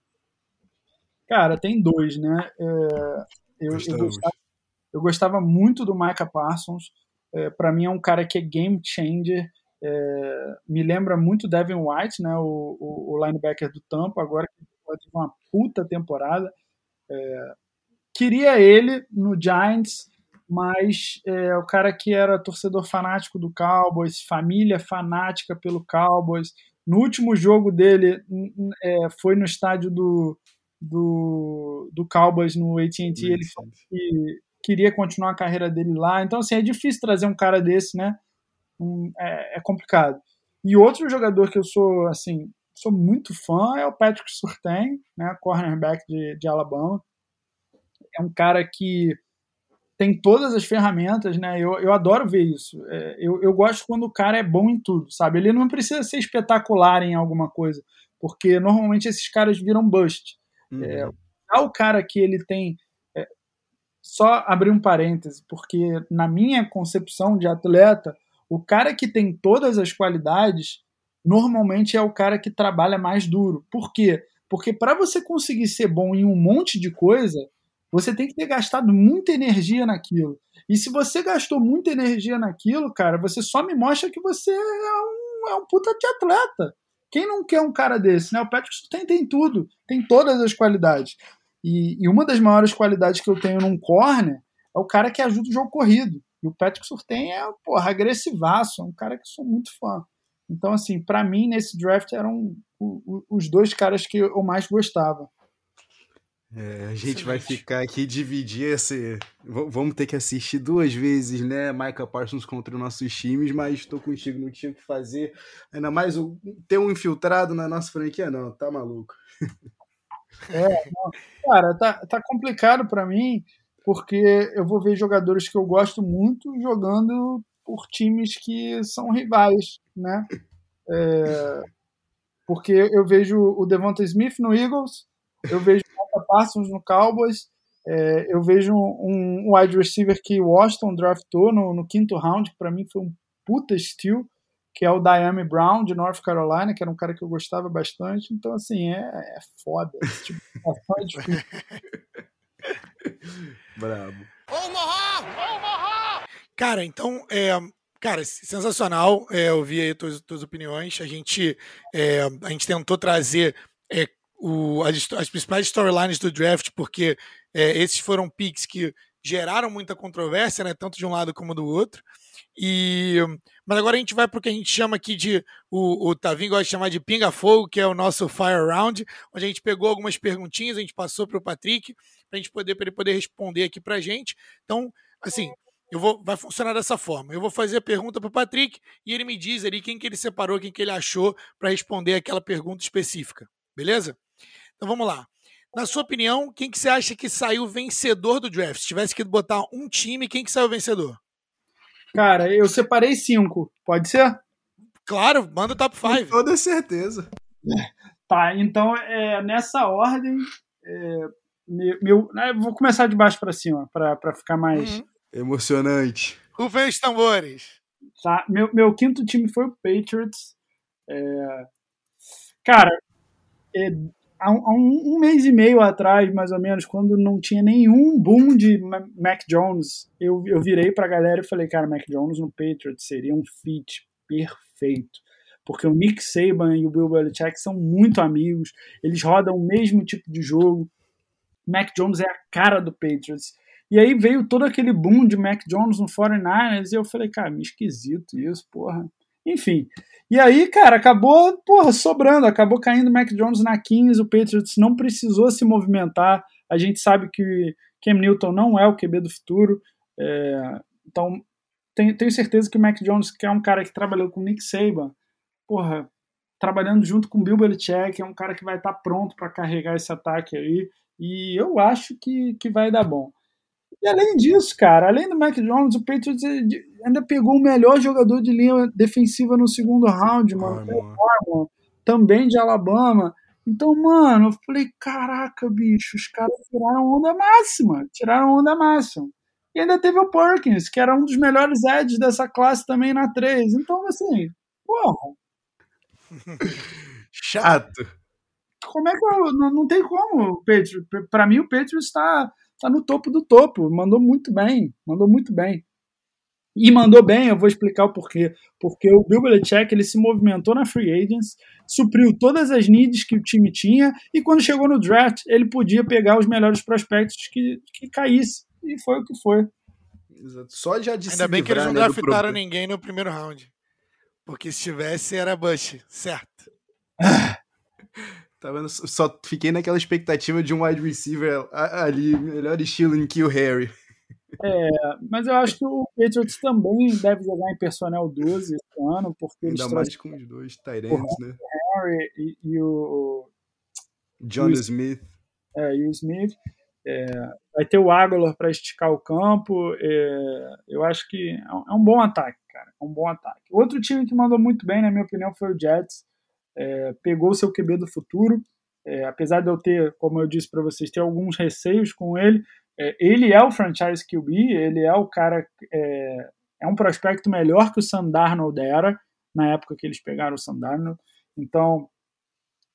Cara, tem dois, né? É, eu, eu, gostava, eu, gostava, muito do Micah Parsons. É, para mim é um cara que é game changer. É, me lembra muito Devin White, né? O, o, o linebacker do Tampa, agora que teve uma puta temporada. É, queria ele no Giants, mas é, o cara que era torcedor fanático do Cowboys, família fanática pelo Cowboys. No último jogo dele é, foi no estádio do, do, do Cowboys no AT&T, ele que queria continuar a carreira dele lá. Então, assim, é difícil trazer um cara desse, né? Um, é, é, complicado. E outro jogador que eu sou, assim, sou muito fã é o Patrick Surtain, né? Cornerback de, de Alabama. É um cara que tem todas as ferramentas, né? Eu, eu adoro ver isso. É, eu, eu gosto quando o cara é bom em tudo, sabe? Ele não precisa ser espetacular em alguma coisa, porque normalmente esses caras viram bust. Uhum. É, o cara que ele tem. É, só abrir um parêntese, porque na minha concepção de atleta, o cara que tem todas as qualidades normalmente é o cara que trabalha mais duro. Por quê? Porque para você conseguir ser bom em um monte de coisa, você tem que ter gastado muita energia naquilo. E se você gastou muita energia naquilo, cara, você só me mostra que você é um, é um puta de atleta. Quem não quer um cara desse? Né? O Patrick tem, tem tudo, tem todas as qualidades. E, e, uma das maiores qualidades que eu tenho num corner é o cara que ajuda o jogo corrido. E o Patrick Surtain é, porra, agressivaço, é um cara que sou muito fã. Então, assim, para mim, nesse draft eram os dois caras que eu mais gostava. É, a gente Excelente. vai ficar aqui dividir esse. vamos ter que assistir duas vezes, né? Michael Parsons contra os nossos times, mas estou contigo, não tinha o que fazer. Ainda mais o... ter um infiltrado na nossa franquia, não, tá maluco. É, não. cara, tá, tá complicado para mim, porque eu vou ver jogadores que eu gosto muito jogando por times que são rivais, né? É, porque eu vejo o Devonta Smith no Eagles, eu vejo Parsons no Cowboys. É, eu vejo um, um, wide receiver que Washington draftou no, no quinto round, que para mim foi um puta steal, que é o Diami Brown, de North Carolina, que era um cara que eu gostava bastante. Então, assim, é, é foda. Esse tipo de é difícil. Bravo. Omaha! Omaha! Cara, então, é, cara, sensacional é, ouvir aí tuas, tuas opiniões. A gente, é, a gente tentou trazer é, o, as, as, principais storylines do draft, porque é, esses foram picks que geraram muita controvérsia, né, tanto de um lado como do outro. E, mas agora a gente vai para o que a gente chama aqui de. O, o Tavinho gosta de chamar de pinga-fogo, que é o nosso Fire Round, onde a gente pegou algumas perguntinhas, a gente passou para o Patrick, para a gente poder, ele poder responder aqui para a gente. Então, assim, eu vou, vai funcionar dessa forma. Eu vou fazer a pergunta para o Patrick e ele me diz ali quem que ele separou, quem que ele achou para responder aquela pergunta específica. Beleza? Então vamos lá. Na sua opinião, quem que você acha que saiu vencedor do draft? Se tivesse que botar um time, quem que saiu vencedor? Cara, eu separei cinco. Pode ser? Claro, manda o top 5. Com toda certeza. Tá, então é, nessa ordem, é, meu, meu né, vou começar de baixo para cima, para ficar mais. Uhum. Emocionante. Rufem os tambores. Tá, meu, meu quinto time foi o Patriots. É, cara, é, há, um, um, mês e meio atrás, mais ou menos, quando não tinha nenhum boom de Mac Jones, eu, eu virei pra galera e falei, cara, Mac Jones no Patriots seria um fit perfeito. Porque o Nick Saban e o Bill Belichick são muito amigos, eles rodam o mesmo tipo de jogo. Mac Jones é a cara do Patriots. E aí veio todo aquele boom de Mac Jones no 49ers e eu falei, cara, me esquisito isso, porra. Enfim, e aí, cara, acabou, porra, sobrando, acabou caindo o Mac Jones na 15, o Patriots não precisou se movimentar A gente sabe que Cam Newton não é o QB do futuro. É, então, tenho, tenho, certeza que o Mac Jones, que é um cara que trabalhou com Nick Saban, porra, trabalhando junto com Bill Belichick, é um cara que vai estar tá pronto para carregar esse ataque aí. E eu acho que, que vai dar bom. E além disso, cara, além do Mac Jones, o Patriots ainda pegou o melhor jogador de linha defensiva no segundo round, mano. Armor, também de Alabama. Então, mano, eu falei, caraca, bicho, os caras tiraram onda máxima. Tiraram onda máxima. E ainda teve o Perkins, que era um dos melhores edges dessa classe também na 3. Então, assim, porra. Chato. Como é que eu. Não, não tem como. Pra mim, o Patriots está tá no topo do topo. Mandou muito bem. Mandou muito bem. E mandou bem, eu vou explicar o porquê. Porque o Bill Belichick ele se movimentou na free agents, supriu todas as needs que o time tinha, e quando chegou no draft, ele podia pegar os melhores prospectos que, que caísse. E foi o que foi. Só já de Ainda bem que eles não né, draftaram ninguém no primeiro round. Porque se tivesse, era Bush, certo. Tá vendo? Só fiquei naquela expectativa de um wide receiver ali, melhor estilo em Kill Harry. É, mas eu acho que o Patriots também deve jogar em personnel 12 esse ano, porque Ainda mais com os dois Tyrants, né? Harry e, e o. John e o, Smith. É, e o Smith. É, vai ter o Aguilar para esticar o campo. É, eu acho que é um é bom ataque, cara. É um bom ataque. Outro time que mandou muito bem, na minha opinião, foi o Jets. É, pegou o seu QB do futuro. É, apesar de eu ter, como eu disse para vocês, ter alguns receios com ele, é, ele é o franchise QB, ele é o cara, é, é um prospecto melhor que o Sam Darnold era, na época que eles pegaram o Sam Darnold. Então,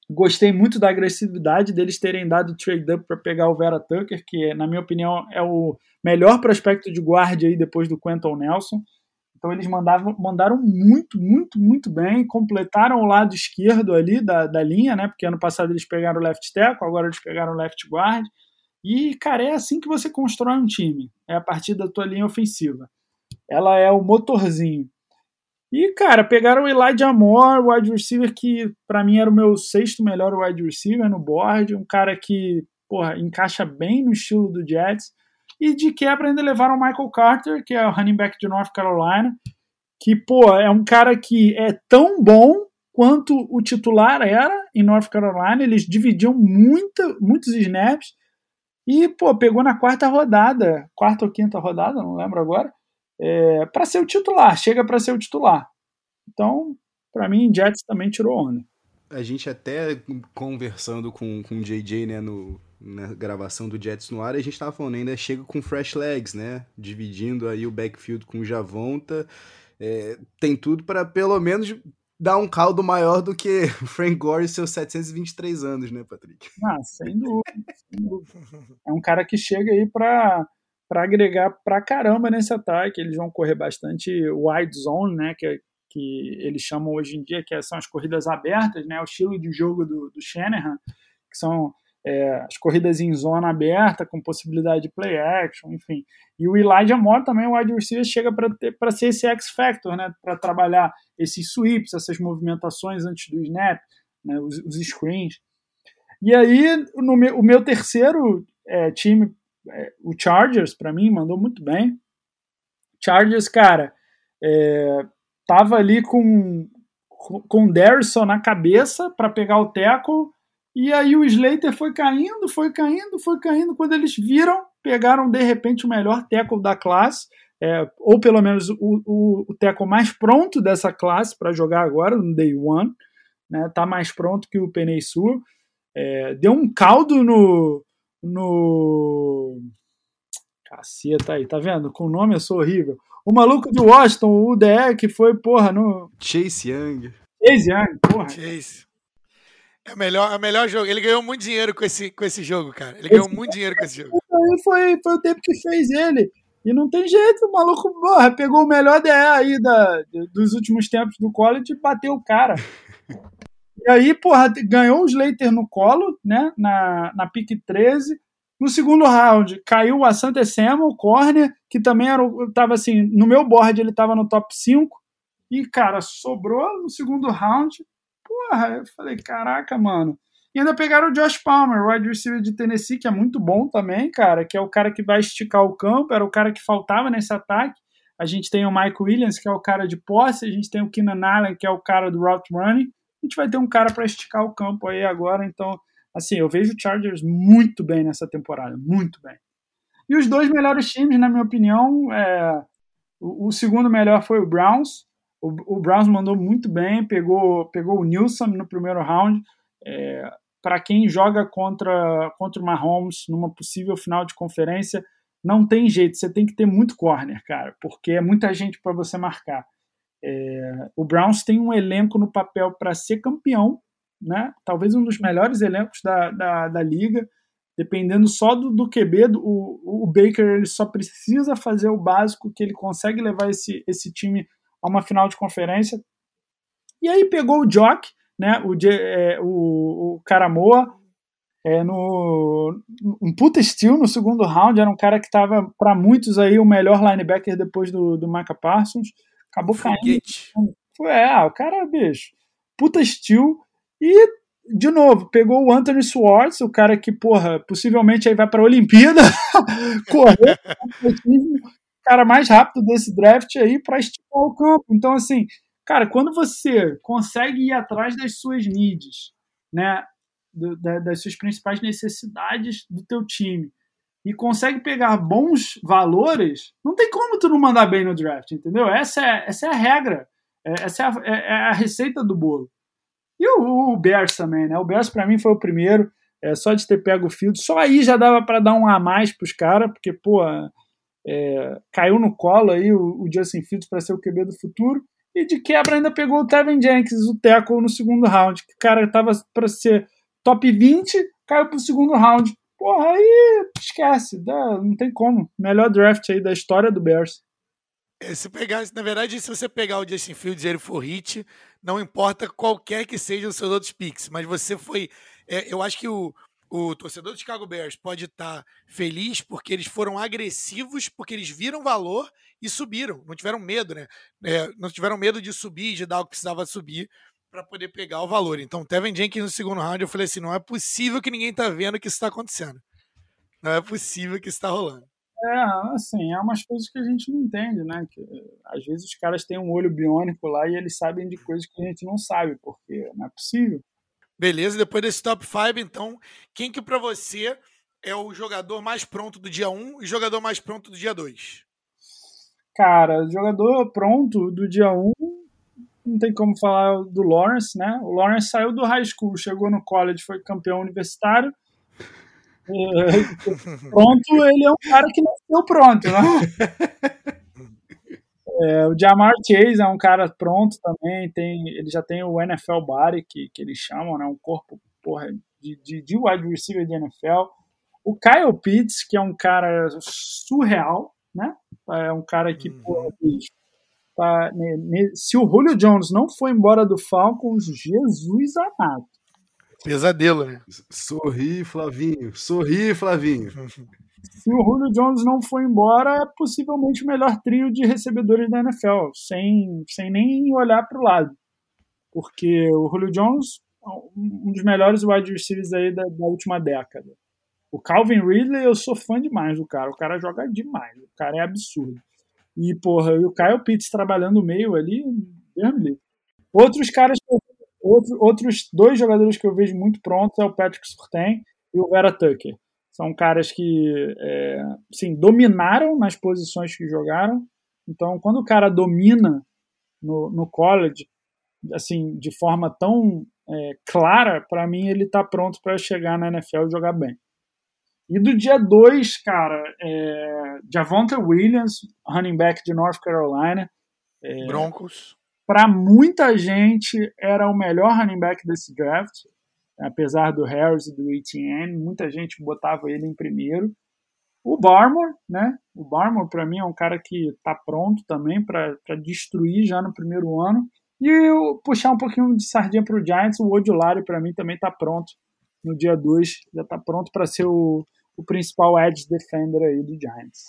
gostei muito da agressividade deles terem dado trade up para pegar o Vera Tucker, que, na minha opinião, é o melhor prospecto de guarda aí depois do Quentin Nelson. Então eles mandavam, mandaram muito, muito, muito bem, completaram o lado esquerdo ali da, da linha, né? Porque ano passado eles pegaram o left tackle, agora eles pegaram o left guard. E, cara, é assim que você constrói um time. É a partir da tua linha ofensiva. Ela é o motorzinho. E, cara, pegaram o Elijah Moore, o wide receiver que, para mim, era o meu sexto melhor wide receiver no board. Um cara que, porra, encaixa bem no estilo do Jets. E de quebra ainda levaram o Michael Carter, que é o running back de North Carolina, que, pô, é um cara que é tão bom quanto o titular era em North Carolina. Eles dividiam muita, muitos snaps e, pô, pegou na quarta rodada, quarta ou quinta rodada, não lembro agora, é, para ser o titular, chega para ser o titular. Então, para mim, Jets também tirou onda. A gente até conversando com, com o JJ, né, no, na gravação do Jets no ar, a gente tava falando ainda chega com fresh legs, né, dividindo aí o backfield com o Javonta, é, tem tudo para pelo menos dá um caldo maior do que Frank Gore e seus 723 anos, né, Patrick? Ah, sem dúvida, sem dúvida. É um cara que chega aí para para agregar pra caramba nesse ataque. Eles vão correr bastante wide zone, né, que, que eles chamam hoje em dia, que são as corridas abertas, né, o estilo de jogo do, do Shanahan, que são é, as corridas em zona aberta, com possibilidade de play action, enfim. E o Elijah Moore também, o wide receiver, chega para ser esse X-Factor, né? Para trabalhar esses sweeps, essas movimentações antes do snap, né? os, os screens. E aí, no meu, o meu terceiro é, time, é, o Chargers, para mim, mandou muito bem. Chargers, cara, é, tava ali com, com o Darrison na cabeça para pegar o tackle e aí o Slater foi caindo, foi caindo, foi caindo. Quando eles viram, pegaram de repente o melhor tackle da classe, é, ou pelo menos o, o, o tackle mais pronto dessa classe para jogar agora, no Day One. Né, tá mais pronto que o Penei Sul. É, deu um caldo no. no... Caceta aí, tá vendo? Com o nome eu sou horrível. O maluco de Washington, o UDE, que foi, porra, no. Chase Young. Chase Young, porra. Chase. É o melhor, é o melhor jogo. Ele ganhou muito dinheiro com esse, com esse jogo, cara. Ele ganhou esse muito dinheiro com esse jogo. Foi, foi o tempo que fez ele. E não tem jeito, o maluco porra, pegou o melhor DE aí da, dos últimos tempos do college e bateu o cara. E aí, porra, ganhou o Slater no colo, né? Na, na pique 13. No segundo round, caiu o Asante Samuel, corner, que também era, tava assim, no meu board ele tava no top 5. E, cara, sobrou no segundo round porra, eu falei, caraca, mano. E ainda pegaram o Josh Palmer, wide receiver de Tennessee, que é muito bom também, cara, que é o cara que vai esticar o campo, era o cara que faltava nesse ataque. A gente tem o Mike Williams, que é o cara de posse, a gente tem o Keenan Allen, que é o cara do route running. A gente vai ter um cara para esticar o campo aí agora, então, assim, eu vejo o Chargers muito bem nessa temporada, muito bem. E os dois melhores times, na minha opinião, é... o, o segundo melhor foi o Browns. O, o, Browns mandou muito bem, pegou, pegou o Nilson no primeiro round. É... Para quem joga contra, contra o Mahomes numa possível final de conferência, não tem jeito, você tem que ter muito corner, cara, porque é muita gente para você marcar. É... o Browns tem um elenco no papel para ser campeão, né? talvez um dos melhores elencos da, da, da liga dependendo só do, do QB, do, o, o Baker ele só precisa fazer o básico que ele consegue levar esse, esse time a uma final de conferência. E aí pegou o Jock, né, o, é, o, o Caramoa, é, no um puta estilo no segundo round, era um cara que estava para muitos aí o melhor linebacker depois do, do Micah Parsons, acabou Foguete. caindo. Foi, é, o cara, bicho, puta estilo e de novo, pegou o Anthony Swartz, o cara que, porra, possivelmente aí vai para a Olimpíada, correr, cara mais rápido desse draft aí para esticar o campo. Então, assim, cara, quando você consegue ir atrás das suas needs, né, do, da, das suas principais necessidades do teu time e consegue pegar bons valores, não tem como tu não mandar bem no draft, entendeu? Essa é, essa é a regra, é, essa é a, é, é a receita do bolo. E o, o Bears também, né? O Bears para mim foi o primeiro, é, só de ter pego o field. Só aí já dava para dar um a mais pros caras, porque, pô, é, caiu no colo aí o, o Justin Fields para ser o QB do futuro. E de quebra ainda pegou o Tevin Jenkins, o tackle, no segundo round. Que o cara tava para ser top 20, caiu pro segundo round. Porra, aí esquece, dá, não tem como. Melhor draft aí da história do Bears. É, se pegar, na verdade, se você pegar o Justin Fields e ele for hit, não importa qualquer que seja os seus outros picks, mas você foi. É, eu acho que o, o torcedor do Chicago Bears pode estar tá feliz porque eles foram agressivos, porque eles viram valor e subiram. Não tiveram medo, né? É, não tiveram medo de subir, de dar o que precisava subir para poder pegar o valor. Então, Tevin Jenkins no segundo round, eu falei assim: não é possível que ninguém tá vendo que isso está acontecendo. Não é possível que isso está rolando. É, assim, é umas coisas que a gente não entende, né? Que, às vezes os caras têm um olho biônico lá e eles sabem de coisas que a gente não sabe, porque não é possível. Beleza, depois desse top 5, então, quem que para você é o jogador mais pronto do dia 1 e jogador mais pronto do dia 2? Cara, jogador pronto do dia 1, não tem como falar do Lawrence, né? O Lawrence saiu do high school, chegou no college, foi campeão universitário, pronto, ele é um cara que nasceu pronto, né? É, o Jamar Chase é um cara pronto também, tem, ele já tem o NFL Body, que, que eles chamam, né? Um corpo porra, de, de, de wide receiver de NFL. O Kyle Pitts, que é um cara surreal, né? É um cara que, uhum. porra, tá, né, né, se o Julio Jones não for embora do Falcons, Jesus amado. Pesadelo, né? Sorri, Flavinho. Sorri, Flavinho. Se o Julio Jones não for embora, é possivelmente o melhor trio de recebedores da NFL, sem, sem nem olhar para o lado. Porque o Julio Jones um dos melhores wide receivers aí da, da, última década. O Calvin Ridley, eu sou fã demais do cara. O cara joga demais. O cara é absurdo. E, porra, e o Kyle Pitts trabalhando no meio ali, Outros caras que eu Outro, outros dois jogadores que eu vejo muito prontos é o Patrick Surtain e o Vera Tucker. São caras que é, assim, dominaram nas posições que jogaram. Então, quando o cara domina no, no college, assim, de forma tão é, clara, para mim ele está pronto para chegar na NFL e jogar bem. E do dia 2, cara, é, Javonta Williams, running back de North Carolina. É, Broncos para muita gente era o melhor running back desse draft, apesar do Harris e do Etienne, muita gente botava ele em primeiro. O Barmore, né? O Barmore para mim é um cara que está pronto também para destruir já no primeiro ano. E eu puxar um pouquinho de sardinha para o Giants, o Odulari para mim também está pronto no dia 2, já está pronto para ser o, o principal edge defender aí do Giants.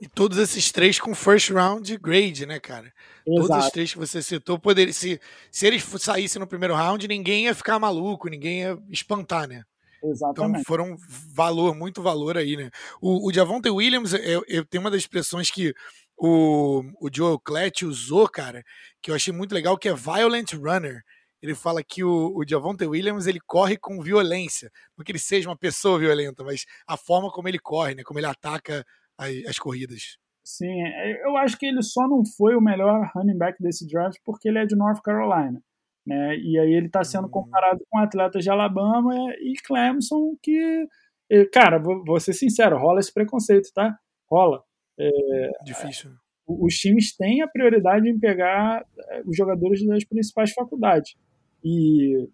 E todos esses três com first round grade, né, cara? Exato. Todos os três que você citou, poder, se, se eles saíssem no primeiro round, ninguém ia ficar maluco, ninguém ia espantar, né? Exatamente. Então foram valor, muito valor aí, né? O, o Javonte Williams, eu, eu tenho uma das expressões que o, o Joel Klatt usou, cara, que eu achei muito legal, que é violent runner. Ele fala que o, o Javonte Williams ele corre com violência, não que ele seja uma pessoa violenta, mas a forma como ele corre, né? Como ele ataca as, as corridas. Sim, é, eu acho que ele só não foi o melhor running back desse draft porque ele é de North Carolina. Né? E aí ele está sendo uhum. comparado com atletas de Alabama e Clemson, que, cara, vou, vou ser sincero, rola esse preconceito, tá? Rola. É, Difícil. Os times têm a prioridade em pegar é, os jogadores das principais faculdades. E.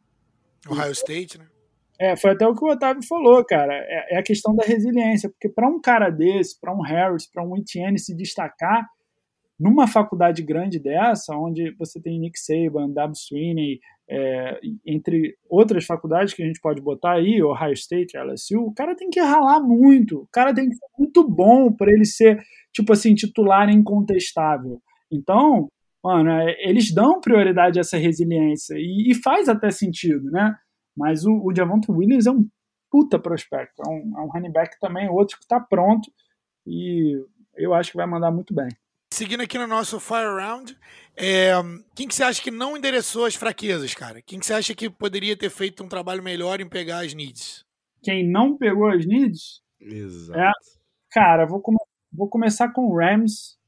Ohio State, né? É, foi até o que o Otávio falou, cara. É, é a questão da resiliência, porque para um cara desse, para um Harris, para um Etienne se destacar numa faculdade grande dessa, onde você tem Nick Saban, W. Sweeney, é, entre outras faculdades que a gente pode botar aí, Ohio State, LSU, o cara tem que ralar muito, o cara tem que ser muito bom para ele ser, tipo assim, titular incontestável. Então, mano, é, eles dão prioridade a essa resiliência e, e faz até sentido, né? Mas o, o Javonte Williams é um puta prospecto. É um, é um running back também, outro que está pronto. E eu acho que vai mandar muito bem. Seguindo aqui no nosso Fire Round, é, quem que você acha que não endereçou as fraquezas, cara? Quem que você acha que poderia ter feito um trabalho melhor em pegar as needs? Quem não pegou as needs? Exato. É, cara, vou, come vou começar com o Rams.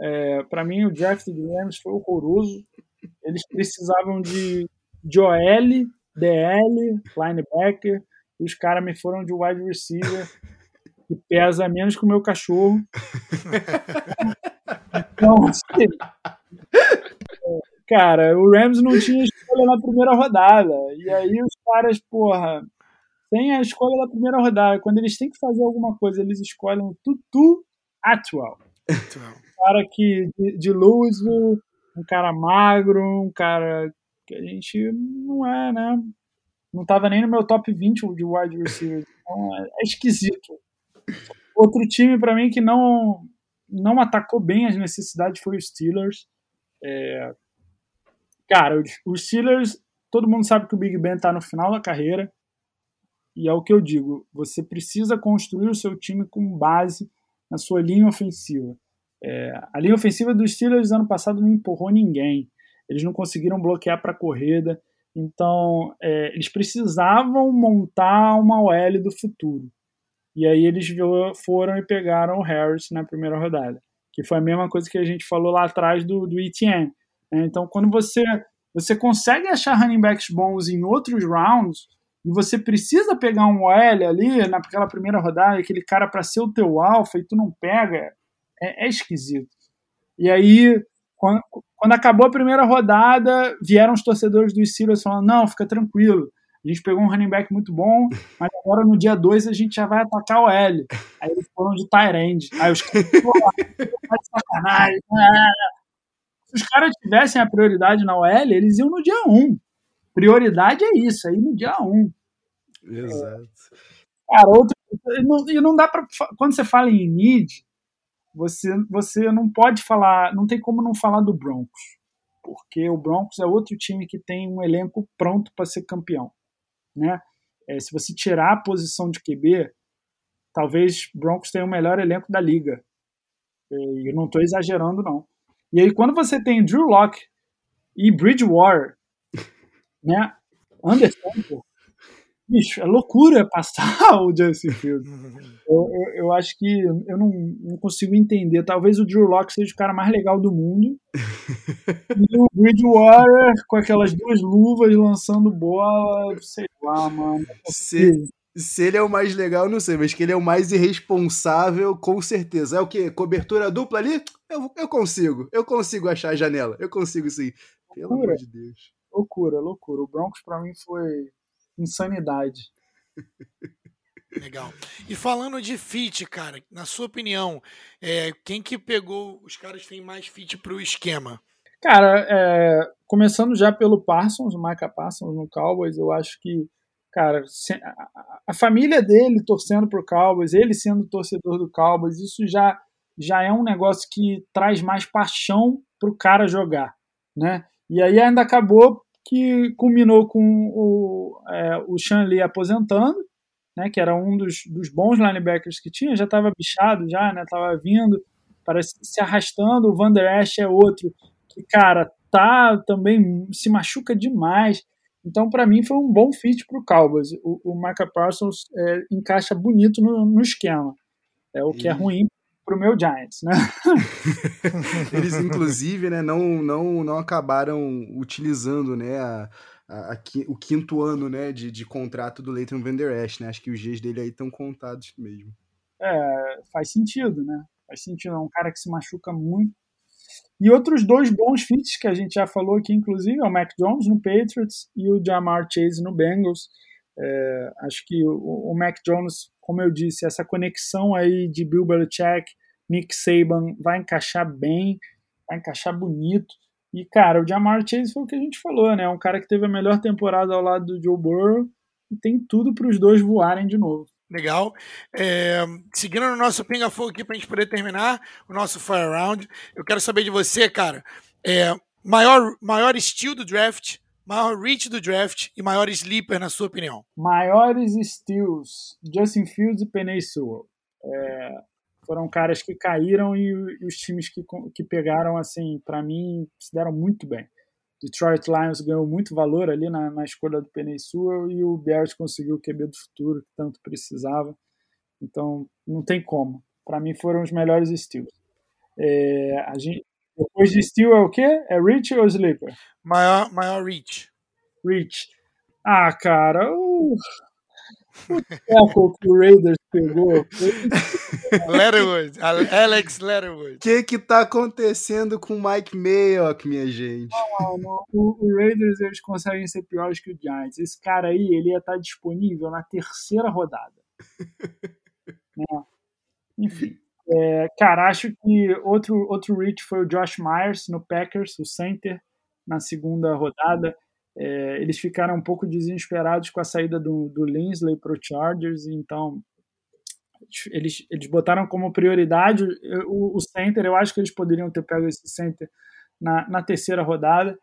É, para mim, o draft do Rams foi horroroso. Eles precisavam de, de OL DL, linebacker, e os caras me foram de wide receiver, que pesa menos que o meu cachorro. então, assim, cara, o Rams não tinha escolha na primeira rodada. E aí os caras, porra, tem a escolha da primeira rodada. Quando eles têm que fazer alguma coisa, eles escolhem o Tutu Atwell. Um cara que, de, de Louisville, um cara magro, um cara que a gente não é, né? Não estava nem no meu top 20 de wide receivers. Então é, é esquisito. Outro time para mim que não não atacou bem as necessidades foi os Steelers. É... Cara, os Steelers, todo mundo sabe que o Big Ben está no final da carreira. E é o que eu digo, você precisa construir o seu time com base na sua linha ofensiva. É, a linha ofensiva dos Steelers ano passado não empurrou ninguém eles não conseguiram bloquear para a corrida. Então, é, eles precisavam montar uma OL do futuro. E aí eles foram e pegaram o Harris na primeira rodada, que foi a mesma coisa que a gente falou lá atrás do, do ETN. Né? Então, quando você, você consegue achar running backs bons em outros rounds, e você precisa pegar um OL ali naquela primeira rodada, aquele cara para ser o teu alfa, e tu não pega, é, é esquisito. E aí quando, quando acabou a primeira rodada, vieram os torcedores dos Steelers falando: não, fica tranquilo. A gente pegou um running back muito bom, mas agora no dia 2 a gente já vai atacar o L. Aí eles foram de Tyrande. Aí os caras, tá de sacanagem. Se os caras tivessem a prioridade na OL, eles iam no dia 1. Um. Prioridade é isso, aí no dia 1. Um. Exato. É, cara, outro. E não, e não dá pra. Quando você fala em need, você, você não pode falar, não tem como não falar do Broncos, porque o Broncos é outro time que tem um elenco pronto para ser campeão, né? É, se você tirar a posição de QB, talvez Broncos tenha o melhor elenco da liga. E eu não estou exagerando não. E aí quando você tem Drew Locke e Bridgewater, né? Anderson, bicho, é loucura passar o Justin Fields. Eu, eu, eu, acho que eu não, não, consigo entender. Talvez o Drew Locke seja o cara mais legal do mundo. e o Bridgewater com aquelas duas luvas lançando bola, sei lá, mano. Se, se ele é o mais legal, não sei, mas que ele é o mais irresponsável, com certeza. É o quê? Cobertura dupla ali? Eu, eu consigo. Eu consigo achar a janela. Eu consigo sim. Pelo loucura. amor de Deus. Loucura, loucura. O Broncos para mim foi insanidade. Legal. E falando de fit, cara, na sua opinião, é, quem que pegou os caras que têm mais fit para o esquema? Cara, é, começando já pelo Parsons, o Micah Parsons no Cowboys, eu acho que, cara, a família dele torcendo pro Cowboys, ele sendo torcedor do Cowboys, isso já já é um negócio que traz mais paixão para o cara jogar, né? E aí ainda acabou que culminou com o, é, o Sean Lee aposentando, né, que era um dos, dos bons linebackers que tinha, já estava bichado, já, né, estava vindo, parece se arrastando. O Van Der Esch é outro que, cara, tá também se machuca demais. Então, para mim, foi um bom fit para o Cowboys. O, o Micah Parsons é, encaixa bonito no, no esquema. É o que é ruim para o meu Giants, né? Eles, inclusive, né, não, não, não acabaram utilizando né, a, a, a, o quinto ano né, de, de contrato do Leighton Van Der Esch, né? Acho que os dias dele aí estão contados mesmo. É, faz sentido, né? Faz sentido. É um cara que se machuca muito. E outros dois bons fits que a gente já falou aqui, inclusive, é o Mac Jones no Patriots e o Jamar Chase no Bengals. É, acho que o, o, Mac Jones, como eu disse, essa conexão aí de Bill Belichick, Nick Saban vai encaixar bem, vai encaixar bonito. E, cara, o Jamar Chase foi o que a gente falou, né? Um cara que teve a melhor temporada ao lado do Joe Burrow e tem tudo para os dois voarem de novo. Legal. É, seguindo no nosso pinga-fogo aqui para a gente poder terminar o nosso Fire Round, eu quero saber de você, cara, é, maior, maior estilo do draft, maior reach do draft e maior sleeper, na sua opinião? Maiores steals, Justin Fields e Penei Sewell. É, foram caras que caíram e, e os times que, que pegaram, assim, para mim, se deram muito bem. Detroit Lions ganhou muito valor ali na, na escolha do Penei Sewell e o Bears conseguiu o QB do futuro que tanto precisava. Então, não tem como. Para mim, foram os melhores steals. É, a gente, depois de steal é o quê? É reach ou sleeper? Maior, maior reach. Reach. Ah, cara, o, o tackle que o Raiders pegou. Letterwood, Alex Letterwood. O que que tá acontecendo com o Mike Mayock, minha gente? Não, não, o, o, Raiders eles conseguem ser piores que o Giants. Esse cara aí, ele ia estar tá disponível na terceira rodada. é. Enfim. É, cara, acho que outro, outro reach foi o Josh Myers no Packers, o center, na segunda rodada. É, eles ficaram um pouco desesperados com a saída do, do Linsley para o Chargers, então eles, eles botaram como prioridade o, o, center. Eu acho que eles poderiam ter pego esse center na, na terceira rodada.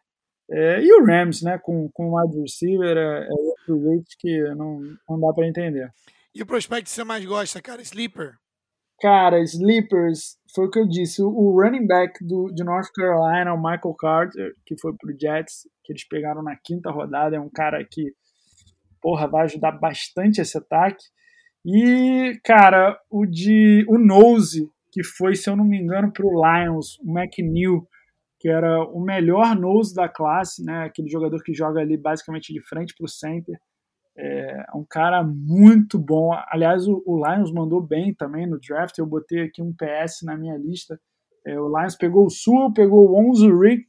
É, e o Rams, né, com, com o wide receiver, é, é outro rate que não, não dá para entender. E o prospect que você mais gosta, cara? Sleeper? Cara, Sleepers, foi o que eu disse. O running back do, de North Carolina, o Michael Carter, que foi pro Jets, que eles pegaram na quinta rodada, é um cara que, porra, vai ajudar bastante esse ataque. E, cara, o de o Nose, que foi, se eu não me engano, pro Lions, o McNeil, que era o melhor nose da classe, né? Aquele jogador que joga ali basicamente de frente pro center. É um cara muito bom. Aliás, o, o, Lions mandou bem também no draft. Eu botei aqui um PS na minha lista. É, o Lions pegou o Sul, pegou o Onzo Rick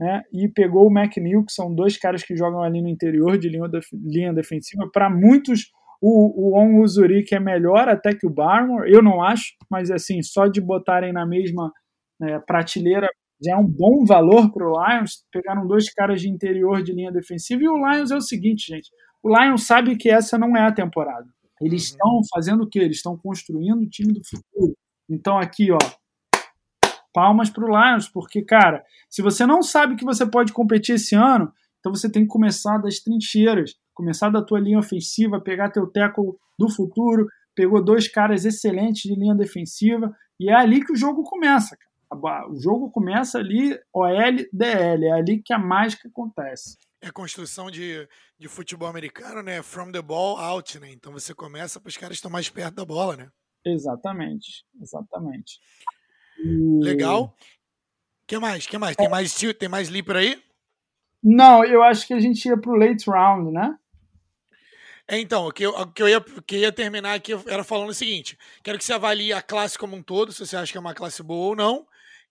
né, e pegou o McNeil, que são dois caras que jogam ali no interior de linha, linha defensiva. Para muitos, o, o Onzo Rick é melhor até que o Barmore. Eu não acho, mas assim, só de botarem na mesma né, prateleira já é um bom valor para o Lions. Pegaram dois caras de interior de linha defensiva. E o Lions é o seguinte, gente o Lions sabe que essa não é a temporada. Eles uhum. estão fazendo o quê? Eles estão construindo o time do futuro. Então aqui, ó, palmas para o Lions, porque, cara, se você não sabe que você pode competir esse ano, então você tem que começar das trincheiras, começar da tua linha ofensiva, pegar teu teco do futuro, pegou dois caras excelentes de linha defensiva, e é ali que o jogo começa, cara. O jogo começa ali, OL, DL, é ali que a mágica acontece é a construção de, de futebol americano, né? From the ball out, né? Então você começa para os caras estar mais perto da bola, né? Exatamente, exatamente. E... Legal. que mais? que mais? Tem mais tem mais sleeper aí? Não, eu acho que a gente ia pro late round, né? É, então, o que, eu, o que eu ia, que eu ia terminar aqui era falando o seguinte: quero que você avalie a classe como um todo, se você acha que é uma classe boa ou não,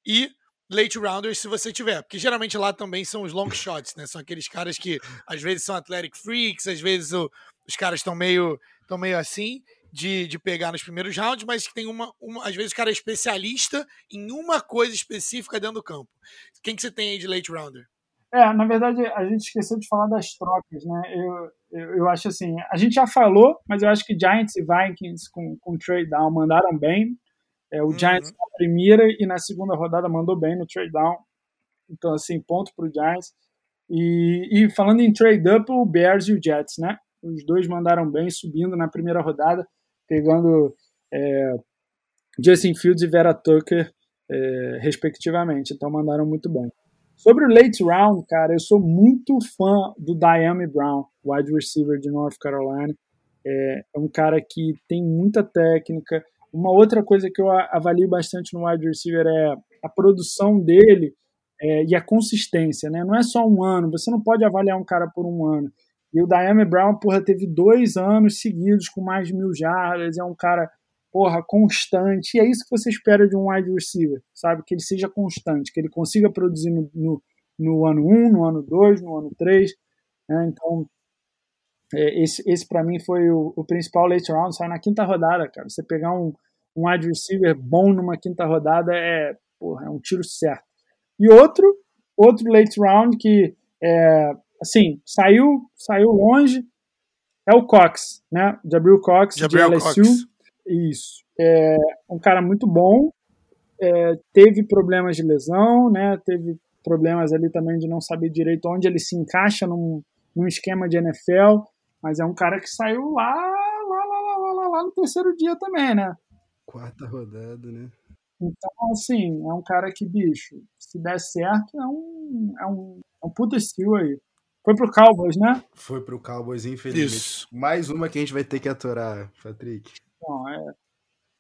e late rounders se você tiver, porque geralmente lá também são os long shots, né? São aqueles caras que às vezes são athletic freaks, às vezes o, os caras estão meio, estão meio assim de, de pegar nos primeiros rounds, mas que tem uma, uma, às vezes o cara é especialista em uma coisa específica dentro do campo. Quem que você tem aí de late rounder? É, na verdade, a gente esqueceu de falar das trocas, né? Eu, eu, eu, acho assim, a gente já falou, mas eu acho que Giants e Vikings com, com trade down mandaram bem. É, o uhum. Giants na primeira e na segunda rodada mandou bem no trade down. Então, assim, ponto para o Giants. E, e, falando em trade up, o Bears e o Jets, né? Os dois mandaram bem, subindo na primeira rodada, pegando é, Justin Fields e Vera Tucker, é, respectivamente. Então, mandaram muito bem. Sobre o late round, cara, eu sou muito fã do Diami Brown, wide receiver de North Carolina. É, é um cara que tem muita técnica. Uma outra coisa que eu avalio bastante no wide receiver é a produção dele é, e a consistência, né? Não é só um ano, você não pode avaliar um cara por um ano. E o Diami Brown, porra, teve dois anos seguidos com mais de mil jardas, é um cara porra, constante. E é isso que você espera de um wide receiver, sabe? Que ele seja constante, que ele consiga produzir no, no, no ano 1, um, no ano 2, no ano 3. Né? Então, é, esse, esse para mim foi o, o, principal late round. Sai na quinta rodada, cara. Você pegar um, um wide receiver bom numa quinta rodada é, porra, é um tiro certo. E outro, outro late round que, é, assim, saiu, saiu longe, é o Cox, né? Jabril Cox, Jabril de LSU. Cox. Isso. É um cara muito bom. É, teve problemas de lesão, né? Teve problemas ali também de não saber direito onde ele se encaixa num, num esquema de NFL. Mas é um cara que saiu lá, lá, lá, lá, lá, lá, lá no terceiro dia também, né? Quarta rodada, né? Então, assim, é um cara que, bicho, se der certo, é um, é um, é um puta estilo aí. Foi pro Cowboys, né? Foi pro Cowboys, infelizmente. Isso. Mais uma que a gente vai ter que aturar, Patrick. Não, é.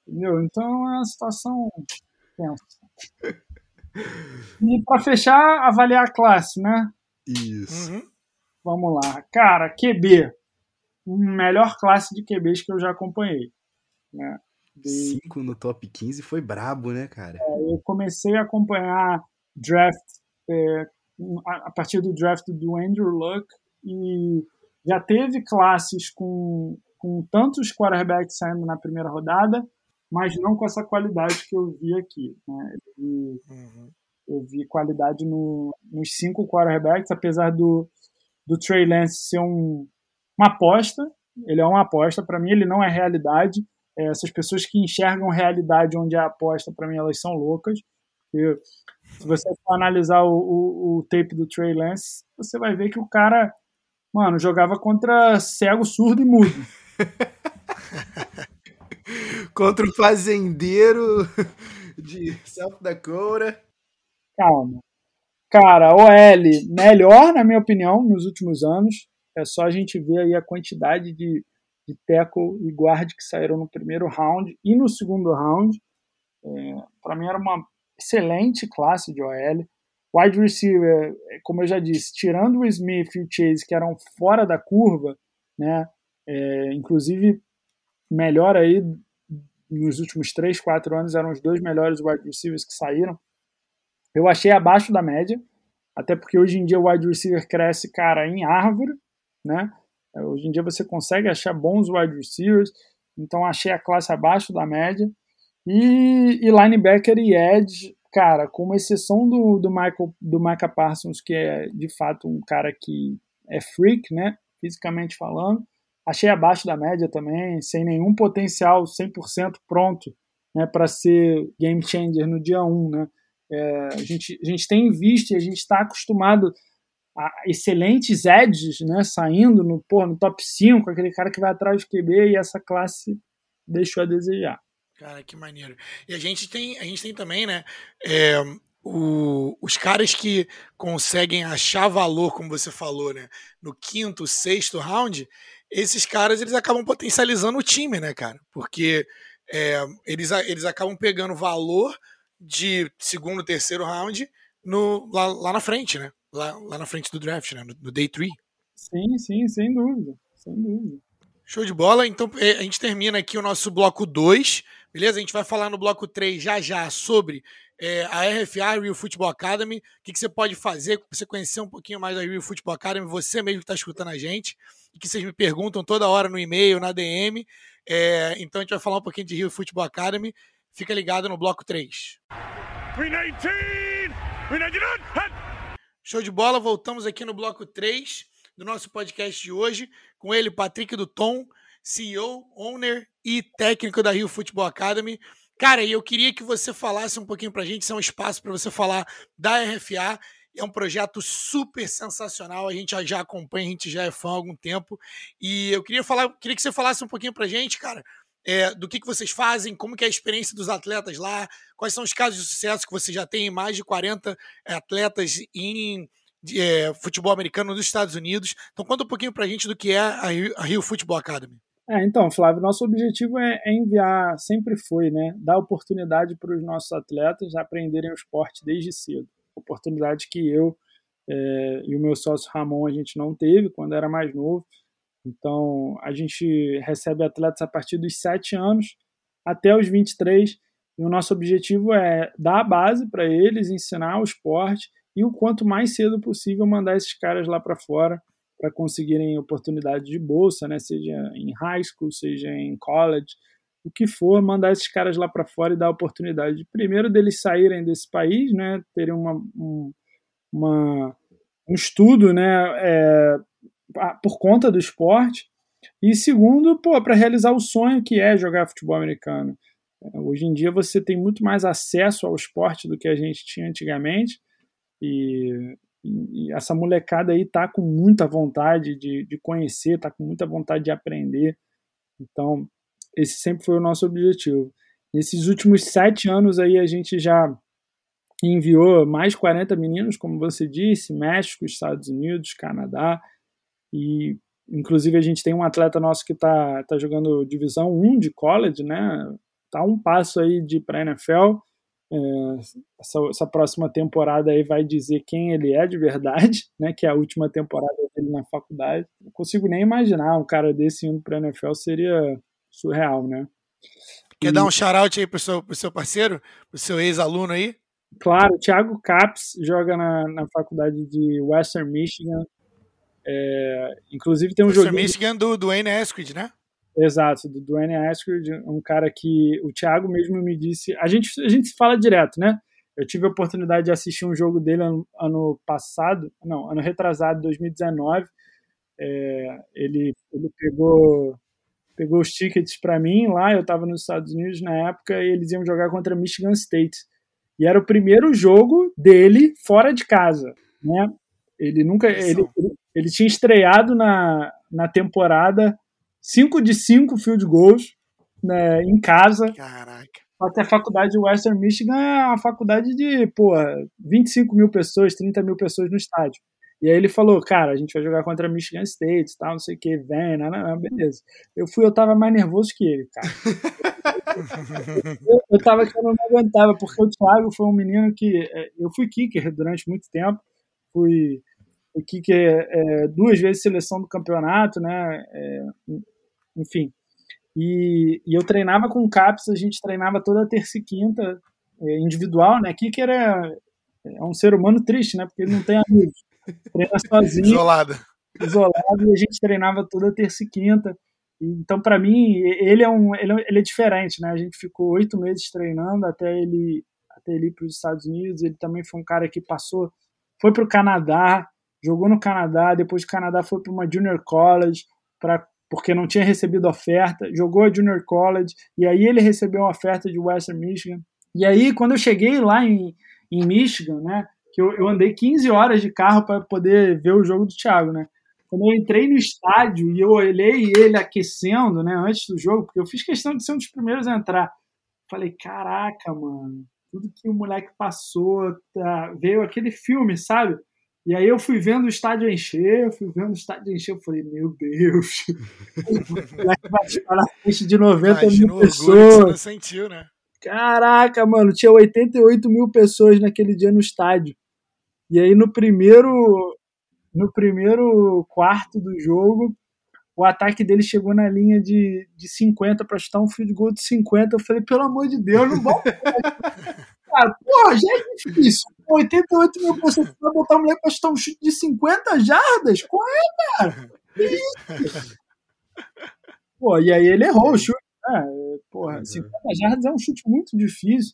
Entendeu? Então é uma situação tensa. E para fechar, avaliar a classe, né? Isso. Uhum. Vamos lá. Cara, QB. Melhor classe de QBs que eu já acompanhei. Né? De... Cinco no top 15 foi brabo, né, cara? É, eu comecei a acompanhar draft é, a partir do draft do Andrew Luck e já teve classes com com tantos quarterbacks saindo na primeira rodada, mas não com essa qualidade que eu vi aqui. Né? Eu, vi, uhum. eu vi qualidade no, nos cinco quarterbacks, apesar do, do Trey Lance ser um, uma aposta. Ele é uma aposta, para mim ele não é realidade. É, essas pessoas que enxergam realidade onde é aposta, para mim elas são loucas. E, se você for analisar o, o, o tape do Trey Lance, você vai ver que o cara, mano, jogava contra cego, surdo e mudo. Contra o fazendeiro de South Dakota. Calma. Cara, OL melhor, na minha opinião, nos últimos anos. É só a gente ver aí a quantidade de, de tackle e guard que saíram no primeiro round e no segundo round. É, Para mim era uma excelente classe de OL. Wide receiver, como eu já disse, tirando o Smith e o Chase, que eram fora da curva, né? É, inclusive, melhor aí nos últimos 3, 4 anos eram os dois melhores wide receivers que saíram. Eu achei abaixo da média, até porque hoje em dia o wide receiver cresce, cara, em árvore, né? É, hoje em dia você consegue achar bons wide receivers, então achei a classe abaixo da média. E, e linebacker e edge, cara, com exceção do, do Michael do Micah Parsons, que é de fato um cara que é freak, né? Fisicamente falando. Achei abaixo da média também, sem nenhum potencial 100% pronto né, para ser game changer no dia 1. Né? É, a, gente, a gente tem visto e a gente está acostumado a excelentes edges né, saindo no, pô, no top 5, aquele cara que vai atrás do QB e essa classe deixou a desejar. Cara, que maneiro. E a gente tem, a gente tem também, né? É, o, os caras que conseguem achar valor, como você falou, né? No quinto, sexto round, esses caras eles acabam potencializando o time, né, cara? Porque é, eles, eles acabam pegando valor de segundo, terceiro round no, lá, lá na frente, né? Lá, lá na frente do draft, né? No, no day 3. Sim, sim, sem dúvida. Sem dúvida. Show de bola. Então é, a gente termina aqui o nosso bloco 2. Beleza? A gente vai falar no bloco 3 já já sobre é, a RFA, Real Football Academy. O que, que você pode fazer para você conhecer um pouquinho mais da Real Football Academy, você mesmo que está escutando a gente e que vocês me perguntam toda hora no e-mail, na DM. É, então a gente vai falar um pouquinho de Rio Football Academy. Fica ligado no bloco 3. 319, 319, Show de bola, voltamos aqui no bloco 3 do nosso podcast de hoje, com ele, Patrick do Tom, CEO, owner e técnico da Rio Football Academy. Cara, e eu queria que você falasse um pouquinho pra gente, isso é um espaço para você falar da RFA. É um projeto super sensacional, a gente já acompanha, a gente já é fã há algum tempo. E eu queria falar, queria que você falasse um pouquinho pra gente, cara, é, do que, que vocês fazem, como que é a experiência dos atletas lá, quais são os casos de sucesso que você já tem mais de 40 atletas em é, futebol americano nos Estados Unidos. Então conta um pouquinho pra gente do que é a Rio, a Rio Football Academy. É, então, Flávio, nosso objetivo é, é enviar, sempre foi, né, dar oportunidade para os nossos atletas aprenderem o esporte desde cedo. Oportunidade que eu é, e o meu sócio Ramon a gente não teve quando era mais novo. Então, a gente recebe atletas a partir dos 7 anos até os 23, e o nosso objetivo é dar a base para eles, ensinar o esporte e o quanto mais cedo possível mandar esses caras lá para fora para conseguirem oportunidade de bolsa, né, seja em high school, seja em college, o que for, mandar esses caras lá para fora e dar oportunidade, primeiro, deles saírem desse país, né, terem uma, um, uma, um estudo né, é, por conta do esporte, e segundo, para realizar o sonho que é jogar futebol americano. É, hoje em dia você tem muito mais acesso ao esporte do que a gente tinha antigamente, e, e essa molecada aí tá com muita vontade de, de conhecer, tá com muita vontade de aprender. Então, esse sempre foi o nosso objetivo. Nesses últimos sete anos aí a gente já enviou mais 40 meninos, como você disse, México, Estados Unidos, Canadá, e inclusive a gente tem um atleta nosso que está tá jogando divisão 1 de college, né? Tá um passo aí de para NFL. É, essa, essa, próxima temporada aí vai dizer quem ele é de verdade, né? Que é a última temporada dele na faculdade. Não consigo nem imaginar um cara desse indo para NFL seria surreal, né? Quer e... dar um shout-out aí pro seu, pro seu parceiro, pro seu ex-aluno aí? Claro, o Thiago Caps joga na, na faculdade de Western Michigan. É, inclusive tem um jogo. Western Michigan do, do Wayne Eskridge, né? Exato, do Dwayne Askridge, um cara que o Thiago mesmo me disse. A gente, a gente se fala direto, né? Eu tive a oportunidade de assistir um jogo dele ano, ano passado, não, ano retrasado, 2019. É, ele, ele pegou, pegou os tickets para mim lá. Eu estava nos Estados Unidos na época e eles iam jogar contra Michigan State. E era o primeiro jogo dele fora de casa, né? Ele nunca. Ele, ele, ele tinha estreado na, na temporada 5 de 5 field goals né, em casa. Caraca. Até a faculdade de Western Michigan é uma faculdade de, pô, 25 mil pessoas, 30 mil pessoas no estádio. E aí ele falou, cara, a gente vai jogar contra Michigan State, tal, não sei o que, vem, não, não, não, beleza. Eu fui, eu tava mais nervoso que ele, cara. eu, eu tava que eu não aguentava, porque o Thiago foi um menino que. É, eu fui kicker durante muito tempo, fui, fui kicker é, duas vezes seleção do campeonato, né? É, enfim. E, e, eu treinava com o CAPS, a gente treinava toda terça e quinta, é, individual, né? Kicker é, é um ser humano triste, né? Porque ele não tem amigos. Treina sozinho. Isolado. Isolado, e a gente treinava toda terça e quinta. Então, para mim, ele é, um, ele, é, ele é diferente, né? A gente ficou oito meses treinando até ele, até ele ir para os Estados Unidos. Ele também foi um cara que passou, foi para o Canadá, jogou no Canadá, depois do Canadá foi para uma Junior College, para porque não tinha recebido oferta, jogou a Junior College, e aí ele recebeu uma oferta de Western Michigan. E aí, quando eu cheguei lá em, em Michigan, né, que eu, eu andei 15 horas de carro para poder ver o jogo do Thiago, né? Quando eu entrei no estádio e eu olhei ele aquecendo, né, antes do jogo, porque eu fiz questão de ser um dos primeiros a entrar. Falei, caraca, mano, tudo que o moleque passou, tá... veio aquele filme, sabe? E aí eu fui vendo o estádio encher, fui vendo o estádio encher, eu falei, meu Deus, vai ficar na frente de 90 Imagina mil pessoas. Você sentiu, né? Caraca, mano, tinha 88 mil pessoas naquele dia no estádio. E aí no primeiro, no primeiro quarto do jogo, o ataque dele chegou na linha de, de 50 para chutar um field goal de 50. Eu falei, pelo amor de Deus, não vou. Cara, porra, já é difícil. 88 mil pessoas pra botar um moleque pra chutar um chute de 50 jardas? Qual é, cara? Que isso? Pô, e aí ele errou o chute. Né? Porra, 50 jardas é um chute muito difícil.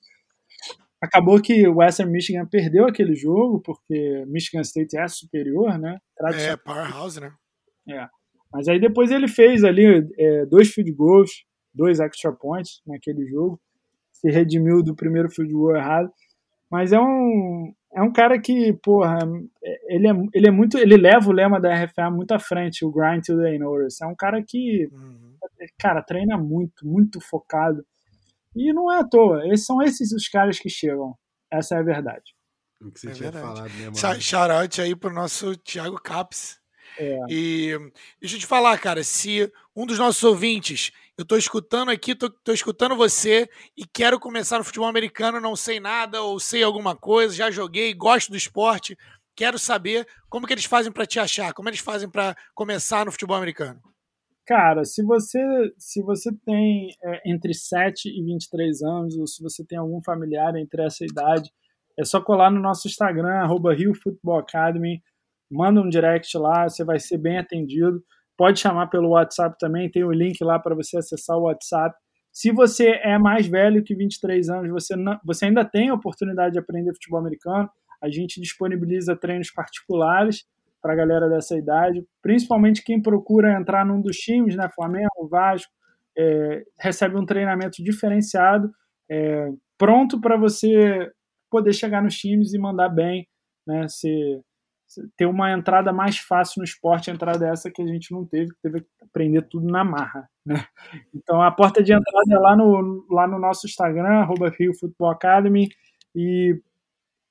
Acabou que o Western Michigan perdeu aquele jogo, porque Michigan State é superior, né? É, powerhouse, né? É. Mas aí depois ele fez ali é, dois field goals, dois extra points naquele jogo se redimiu do primeiro field goal errado. Mas é um, é um cara que, porra, ele é, ele é muito. Ele leva o lema da RFA muito à frente, o grind to the notice. É um cara que, uhum. cara, treina muito, muito focado. E não é à toa. Esses são esses os caras que chegam. Essa é a verdade. O que você é tinha verdade. falado, né, mano? Shout aí pro nosso Thiago Caps. É. E deixa eu te falar, cara, se um dos nossos ouvintes, eu tô escutando aqui, tô, escutando você e quero começar no futebol americano, não sei nada ou sei alguma coisa, já joguei, gosto do esporte, quero saber como que eles fazem para te achar, como eles fazem para começar no futebol americano. Cara, se você se você tem é, entre 7 e 23 anos, ou se você tem algum familiar entre essa idade, é só colar no nosso Instagram, arroba Rio Football Academy, manda um direct lá, você vai ser bem atendido. Pode chamar pelo WhatsApp também, tem o link lá para você acessar o WhatsApp. Se você é mais velho que 23 anos, você, não, você ainda tem a oportunidade de aprender futebol americano. A gente disponibiliza treinos particulares para a galera dessa idade, principalmente quem procura entrar num dos times, né, Flamengo, Vasco, é, recebe um treinamento diferenciado, é, pronto para você poder chegar nos times e mandar bem, né, ser, ter uma entrada mais fácil no esporte, a entrada é essa que a gente não teve, que teve que aprender tudo na marra. Né? Então a porta de entrada é lá no, lá no nosso Instagram, arroba Rio Football Academy, e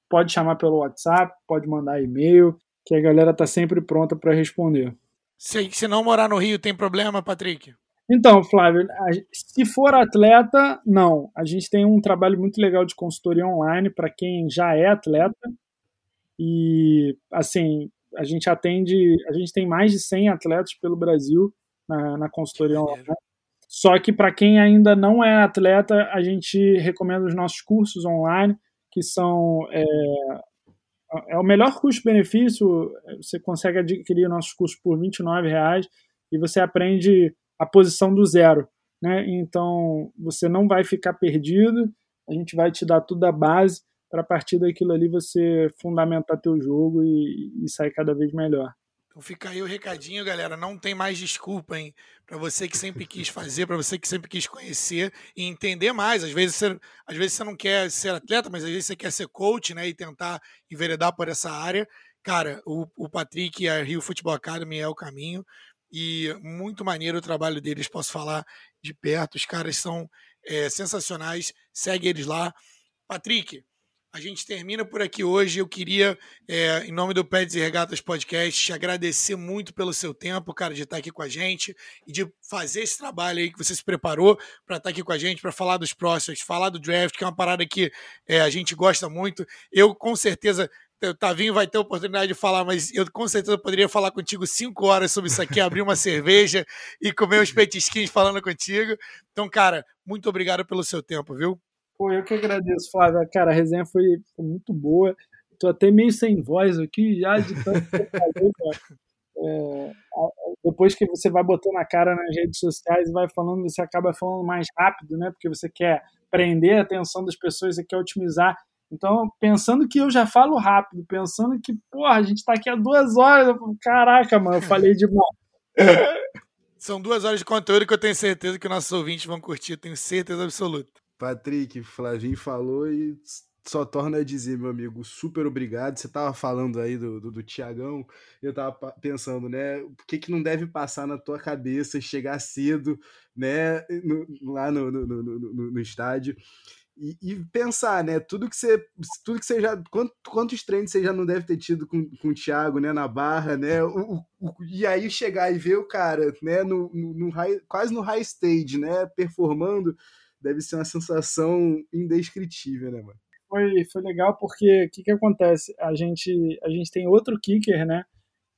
pode chamar pelo WhatsApp, pode mandar e-mail, que a galera tá sempre pronta para responder. Se, se não morar no Rio, tem problema, Patrick? Então, Flávio, se for atleta, não. A gente tem um trabalho muito legal de consultoria online para quem já é atleta. E, assim, a gente atende, a gente tem mais de 100 atletas pelo Brasil na, na consultoria online. Só que para quem ainda não é atleta, a gente recomenda os nossos cursos online, que são é, é o melhor custo-benefício. Você consegue adquirir nossos cursos por R$ 29,00 e você aprende a posição do zero. Né? Então, você não vai ficar perdido, a gente vai te dar tudo a base para partir daquilo ali você fundamentar teu jogo e, e sair cada vez melhor. Então fica aí o recadinho, galera. Não tem mais desculpa, hein? Para você que sempre quis fazer, para você que sempre quis conhecer e entender mais. Às vezes, você, às vezes você não quer ser atleta, mas às vezes você quer ser coach, né? E tentar enveredar por essa área. Cara, o, o Patrick e a Rio Futebol Academy é o caminho e muito maneiro o trabalho deles, posso falar de perto. Os caras são é, sensacionais, segue eles lá. Patrick, a gente termina por aqui hoje. Eu queria, é, em nome do Pets e Regatas Podcast, te agradecer muito pelo seu tempo, cara, de estar aqui com a gente e de fazer esse trabalho aí que você se preparou para estar aqui com a gente, para falar dos próximos, falar do draft, que é uma parada que é, a gente gosta muito. Eu, com certeza, o Tavinho vai ter a oportunidade de falar, mas eu com certeza poderia falar contigo cinco horas sobre isso aqui, abrir uma cerveja e comer uns petisquinhos falando contigo. Então, cara, muito obrigado pelo seu tempo, viu? Pô, eu que agradeço, Flávio. Cara, a resenha foi, foi muito boa. Tô até meio sem voz aqui já de tanto que eu falei. É, depois que você vai botando a cara nas redes sociais e vai falando, você acaba falando mais rápido, né? Porque você quer prender a atenção das pessoas e quer otimizar. Então, pensando que eu já falo rápido, pensando que, porra, a gente tá aqui há duas horas, eu caraca, mano, eu falei demais. São duas horas de conteúdo que eu tenho certeza que nossos ouvintes vão curtir, tenho certeza absoluta. Patrick, Flavinho falou e só torna a dizer, meu amigo, super obrigado. Você tava falando aí do, do, do Tiagão, eu tava pensando, né? O que, que não deve passar na tua cabeça chegar cedo, né? No, lá no, no, no, no estádio. E, e, pensar, né? Tudo que você. Tudo que você já. Quanto, quantos treinos você já não deve ter tido com, com o Thiago, né? Na barra, né? O, o, e aí chegar e ver o cara, né? No, no, no high, quase no high stage, né? Performando deve ser uma sensação indescritível, né, mano? Foi, foi legal porque o que, que acontece? A gente, a gente tem outro kicker, né?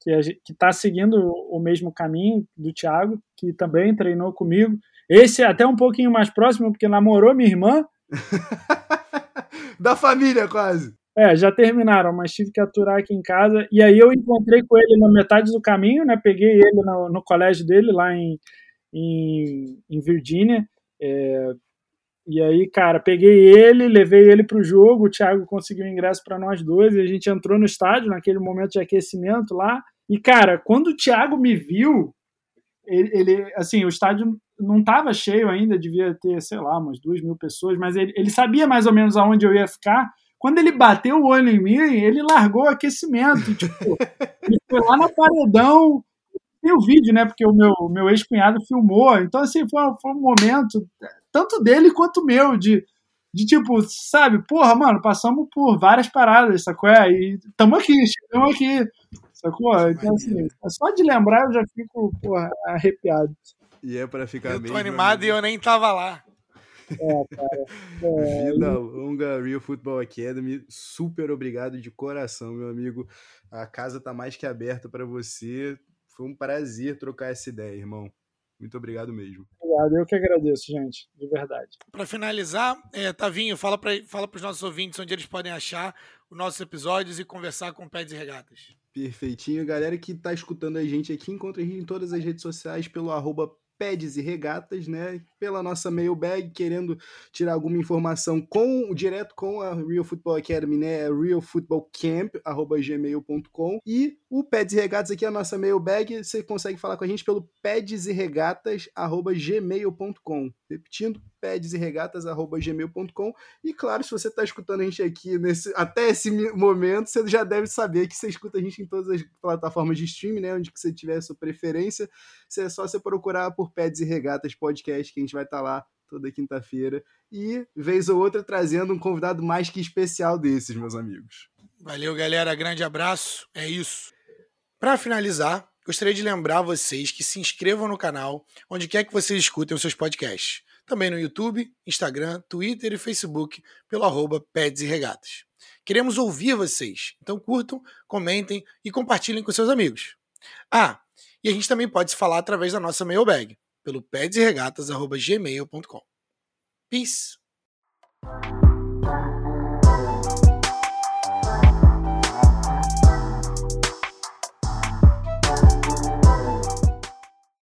Que, a, que tá seguindo o mesmo caminho do Thiago, que também treinou comigo. Esse é até um pouquinho mais próximo, porque namorou minha irmã. da família, quase. É, já terminaram, mas tive que aturar aqui em casa. E aí eu encontrei com ele na metade do caminho, né? Peguei ele no, no colégio dele lá em, em, em Virgínia. É, e aí, cara, peguei ele, levei ele para o jogo, o Thiago conseguiu ingresso para nós dois, e a gente entrou no estádio naquele momento de aquecimento lá. E, cara, quando o Thiago me viu, ele, ele, assim, o estádio não estava cheio ainda, devia ter, sei lá, umas duas mil pessoas, mas ele, ele sabia mais ou menos aonde eu ia ficar. Quando ele bateu o olho em mim, ele largou o aquecimento. Tipo, ele foi lá no paredão. Tem o vídeo, né? Porque o meu, meu ex-cunhado filmou. Então, assim, foi, foi um momento, tanto dele quanto meu, de, de tipo, sabe, porra, mano, passamos por várias paradas, sacou? É? E tamo aqui, chegamos aqui, sacou? Então, assim, só de lembrar eu já fico, porra, arrepiado. E é para ficar eu bem. tô animado e eu nem tava lá. É, cara. É, Vida longa Real Football Academy. Super obrigado de coração, meu amigo. A casa tá mais que aberta para você. Foi um prazer trocar essa ideia, irmão. Muito obrigado mesmo. Obrigado, eu que agradeço, gente, de verdade. Para finalizar, é, Tavinho, fala para fala os nossos ouvintes onde eles podem achar os nossos episódios e conversar com Pés e Regatas. Perfeitinho. Galera que tá escutando a gente aqui, encontra a gente em todas as redes sociais pelo arroba Peds e Regatas, né? Pela nossa mailbag, querendo tirar alguma informação com direto com a Real Football Academy, né? realfootballcamp@gmail.com e o Peds e Regatas aqui é a nossa mailbag, você consegue falar com a gente pelo pedesregatas@gmail.com. Repetindo, pedesregatas@gmail.com. E claro, se você está escutando a gente aqui nesse até esse momento, você já deve saber que você escuta a gente em todas as plataformas de streaming, né? Onde que você tiver sua preferência, é só você procurar por Peds e Regatas Podcast, que a gente vai estar tá lá toda quinta-feira. E, vez ou outra, trazendo um convidado mais que especial desses, meus amigos. Valeu, galera. Grande abraço. É isso. Para finalizar, gostaria de lembrar vocês que se inscrevam no canal, onde quer que vocês escutem os seus podcasts. Também no YouTube, Instagram, Twitter e Facebook, pelo arroba Peds e Regatas. Queremos ouvir vocês, então curtam, comentem e compartilhem com seus amigos. Ah, e a gente também pode se falar através da nossa mailbag, pelo pedsregatas.gmail.com. Peace!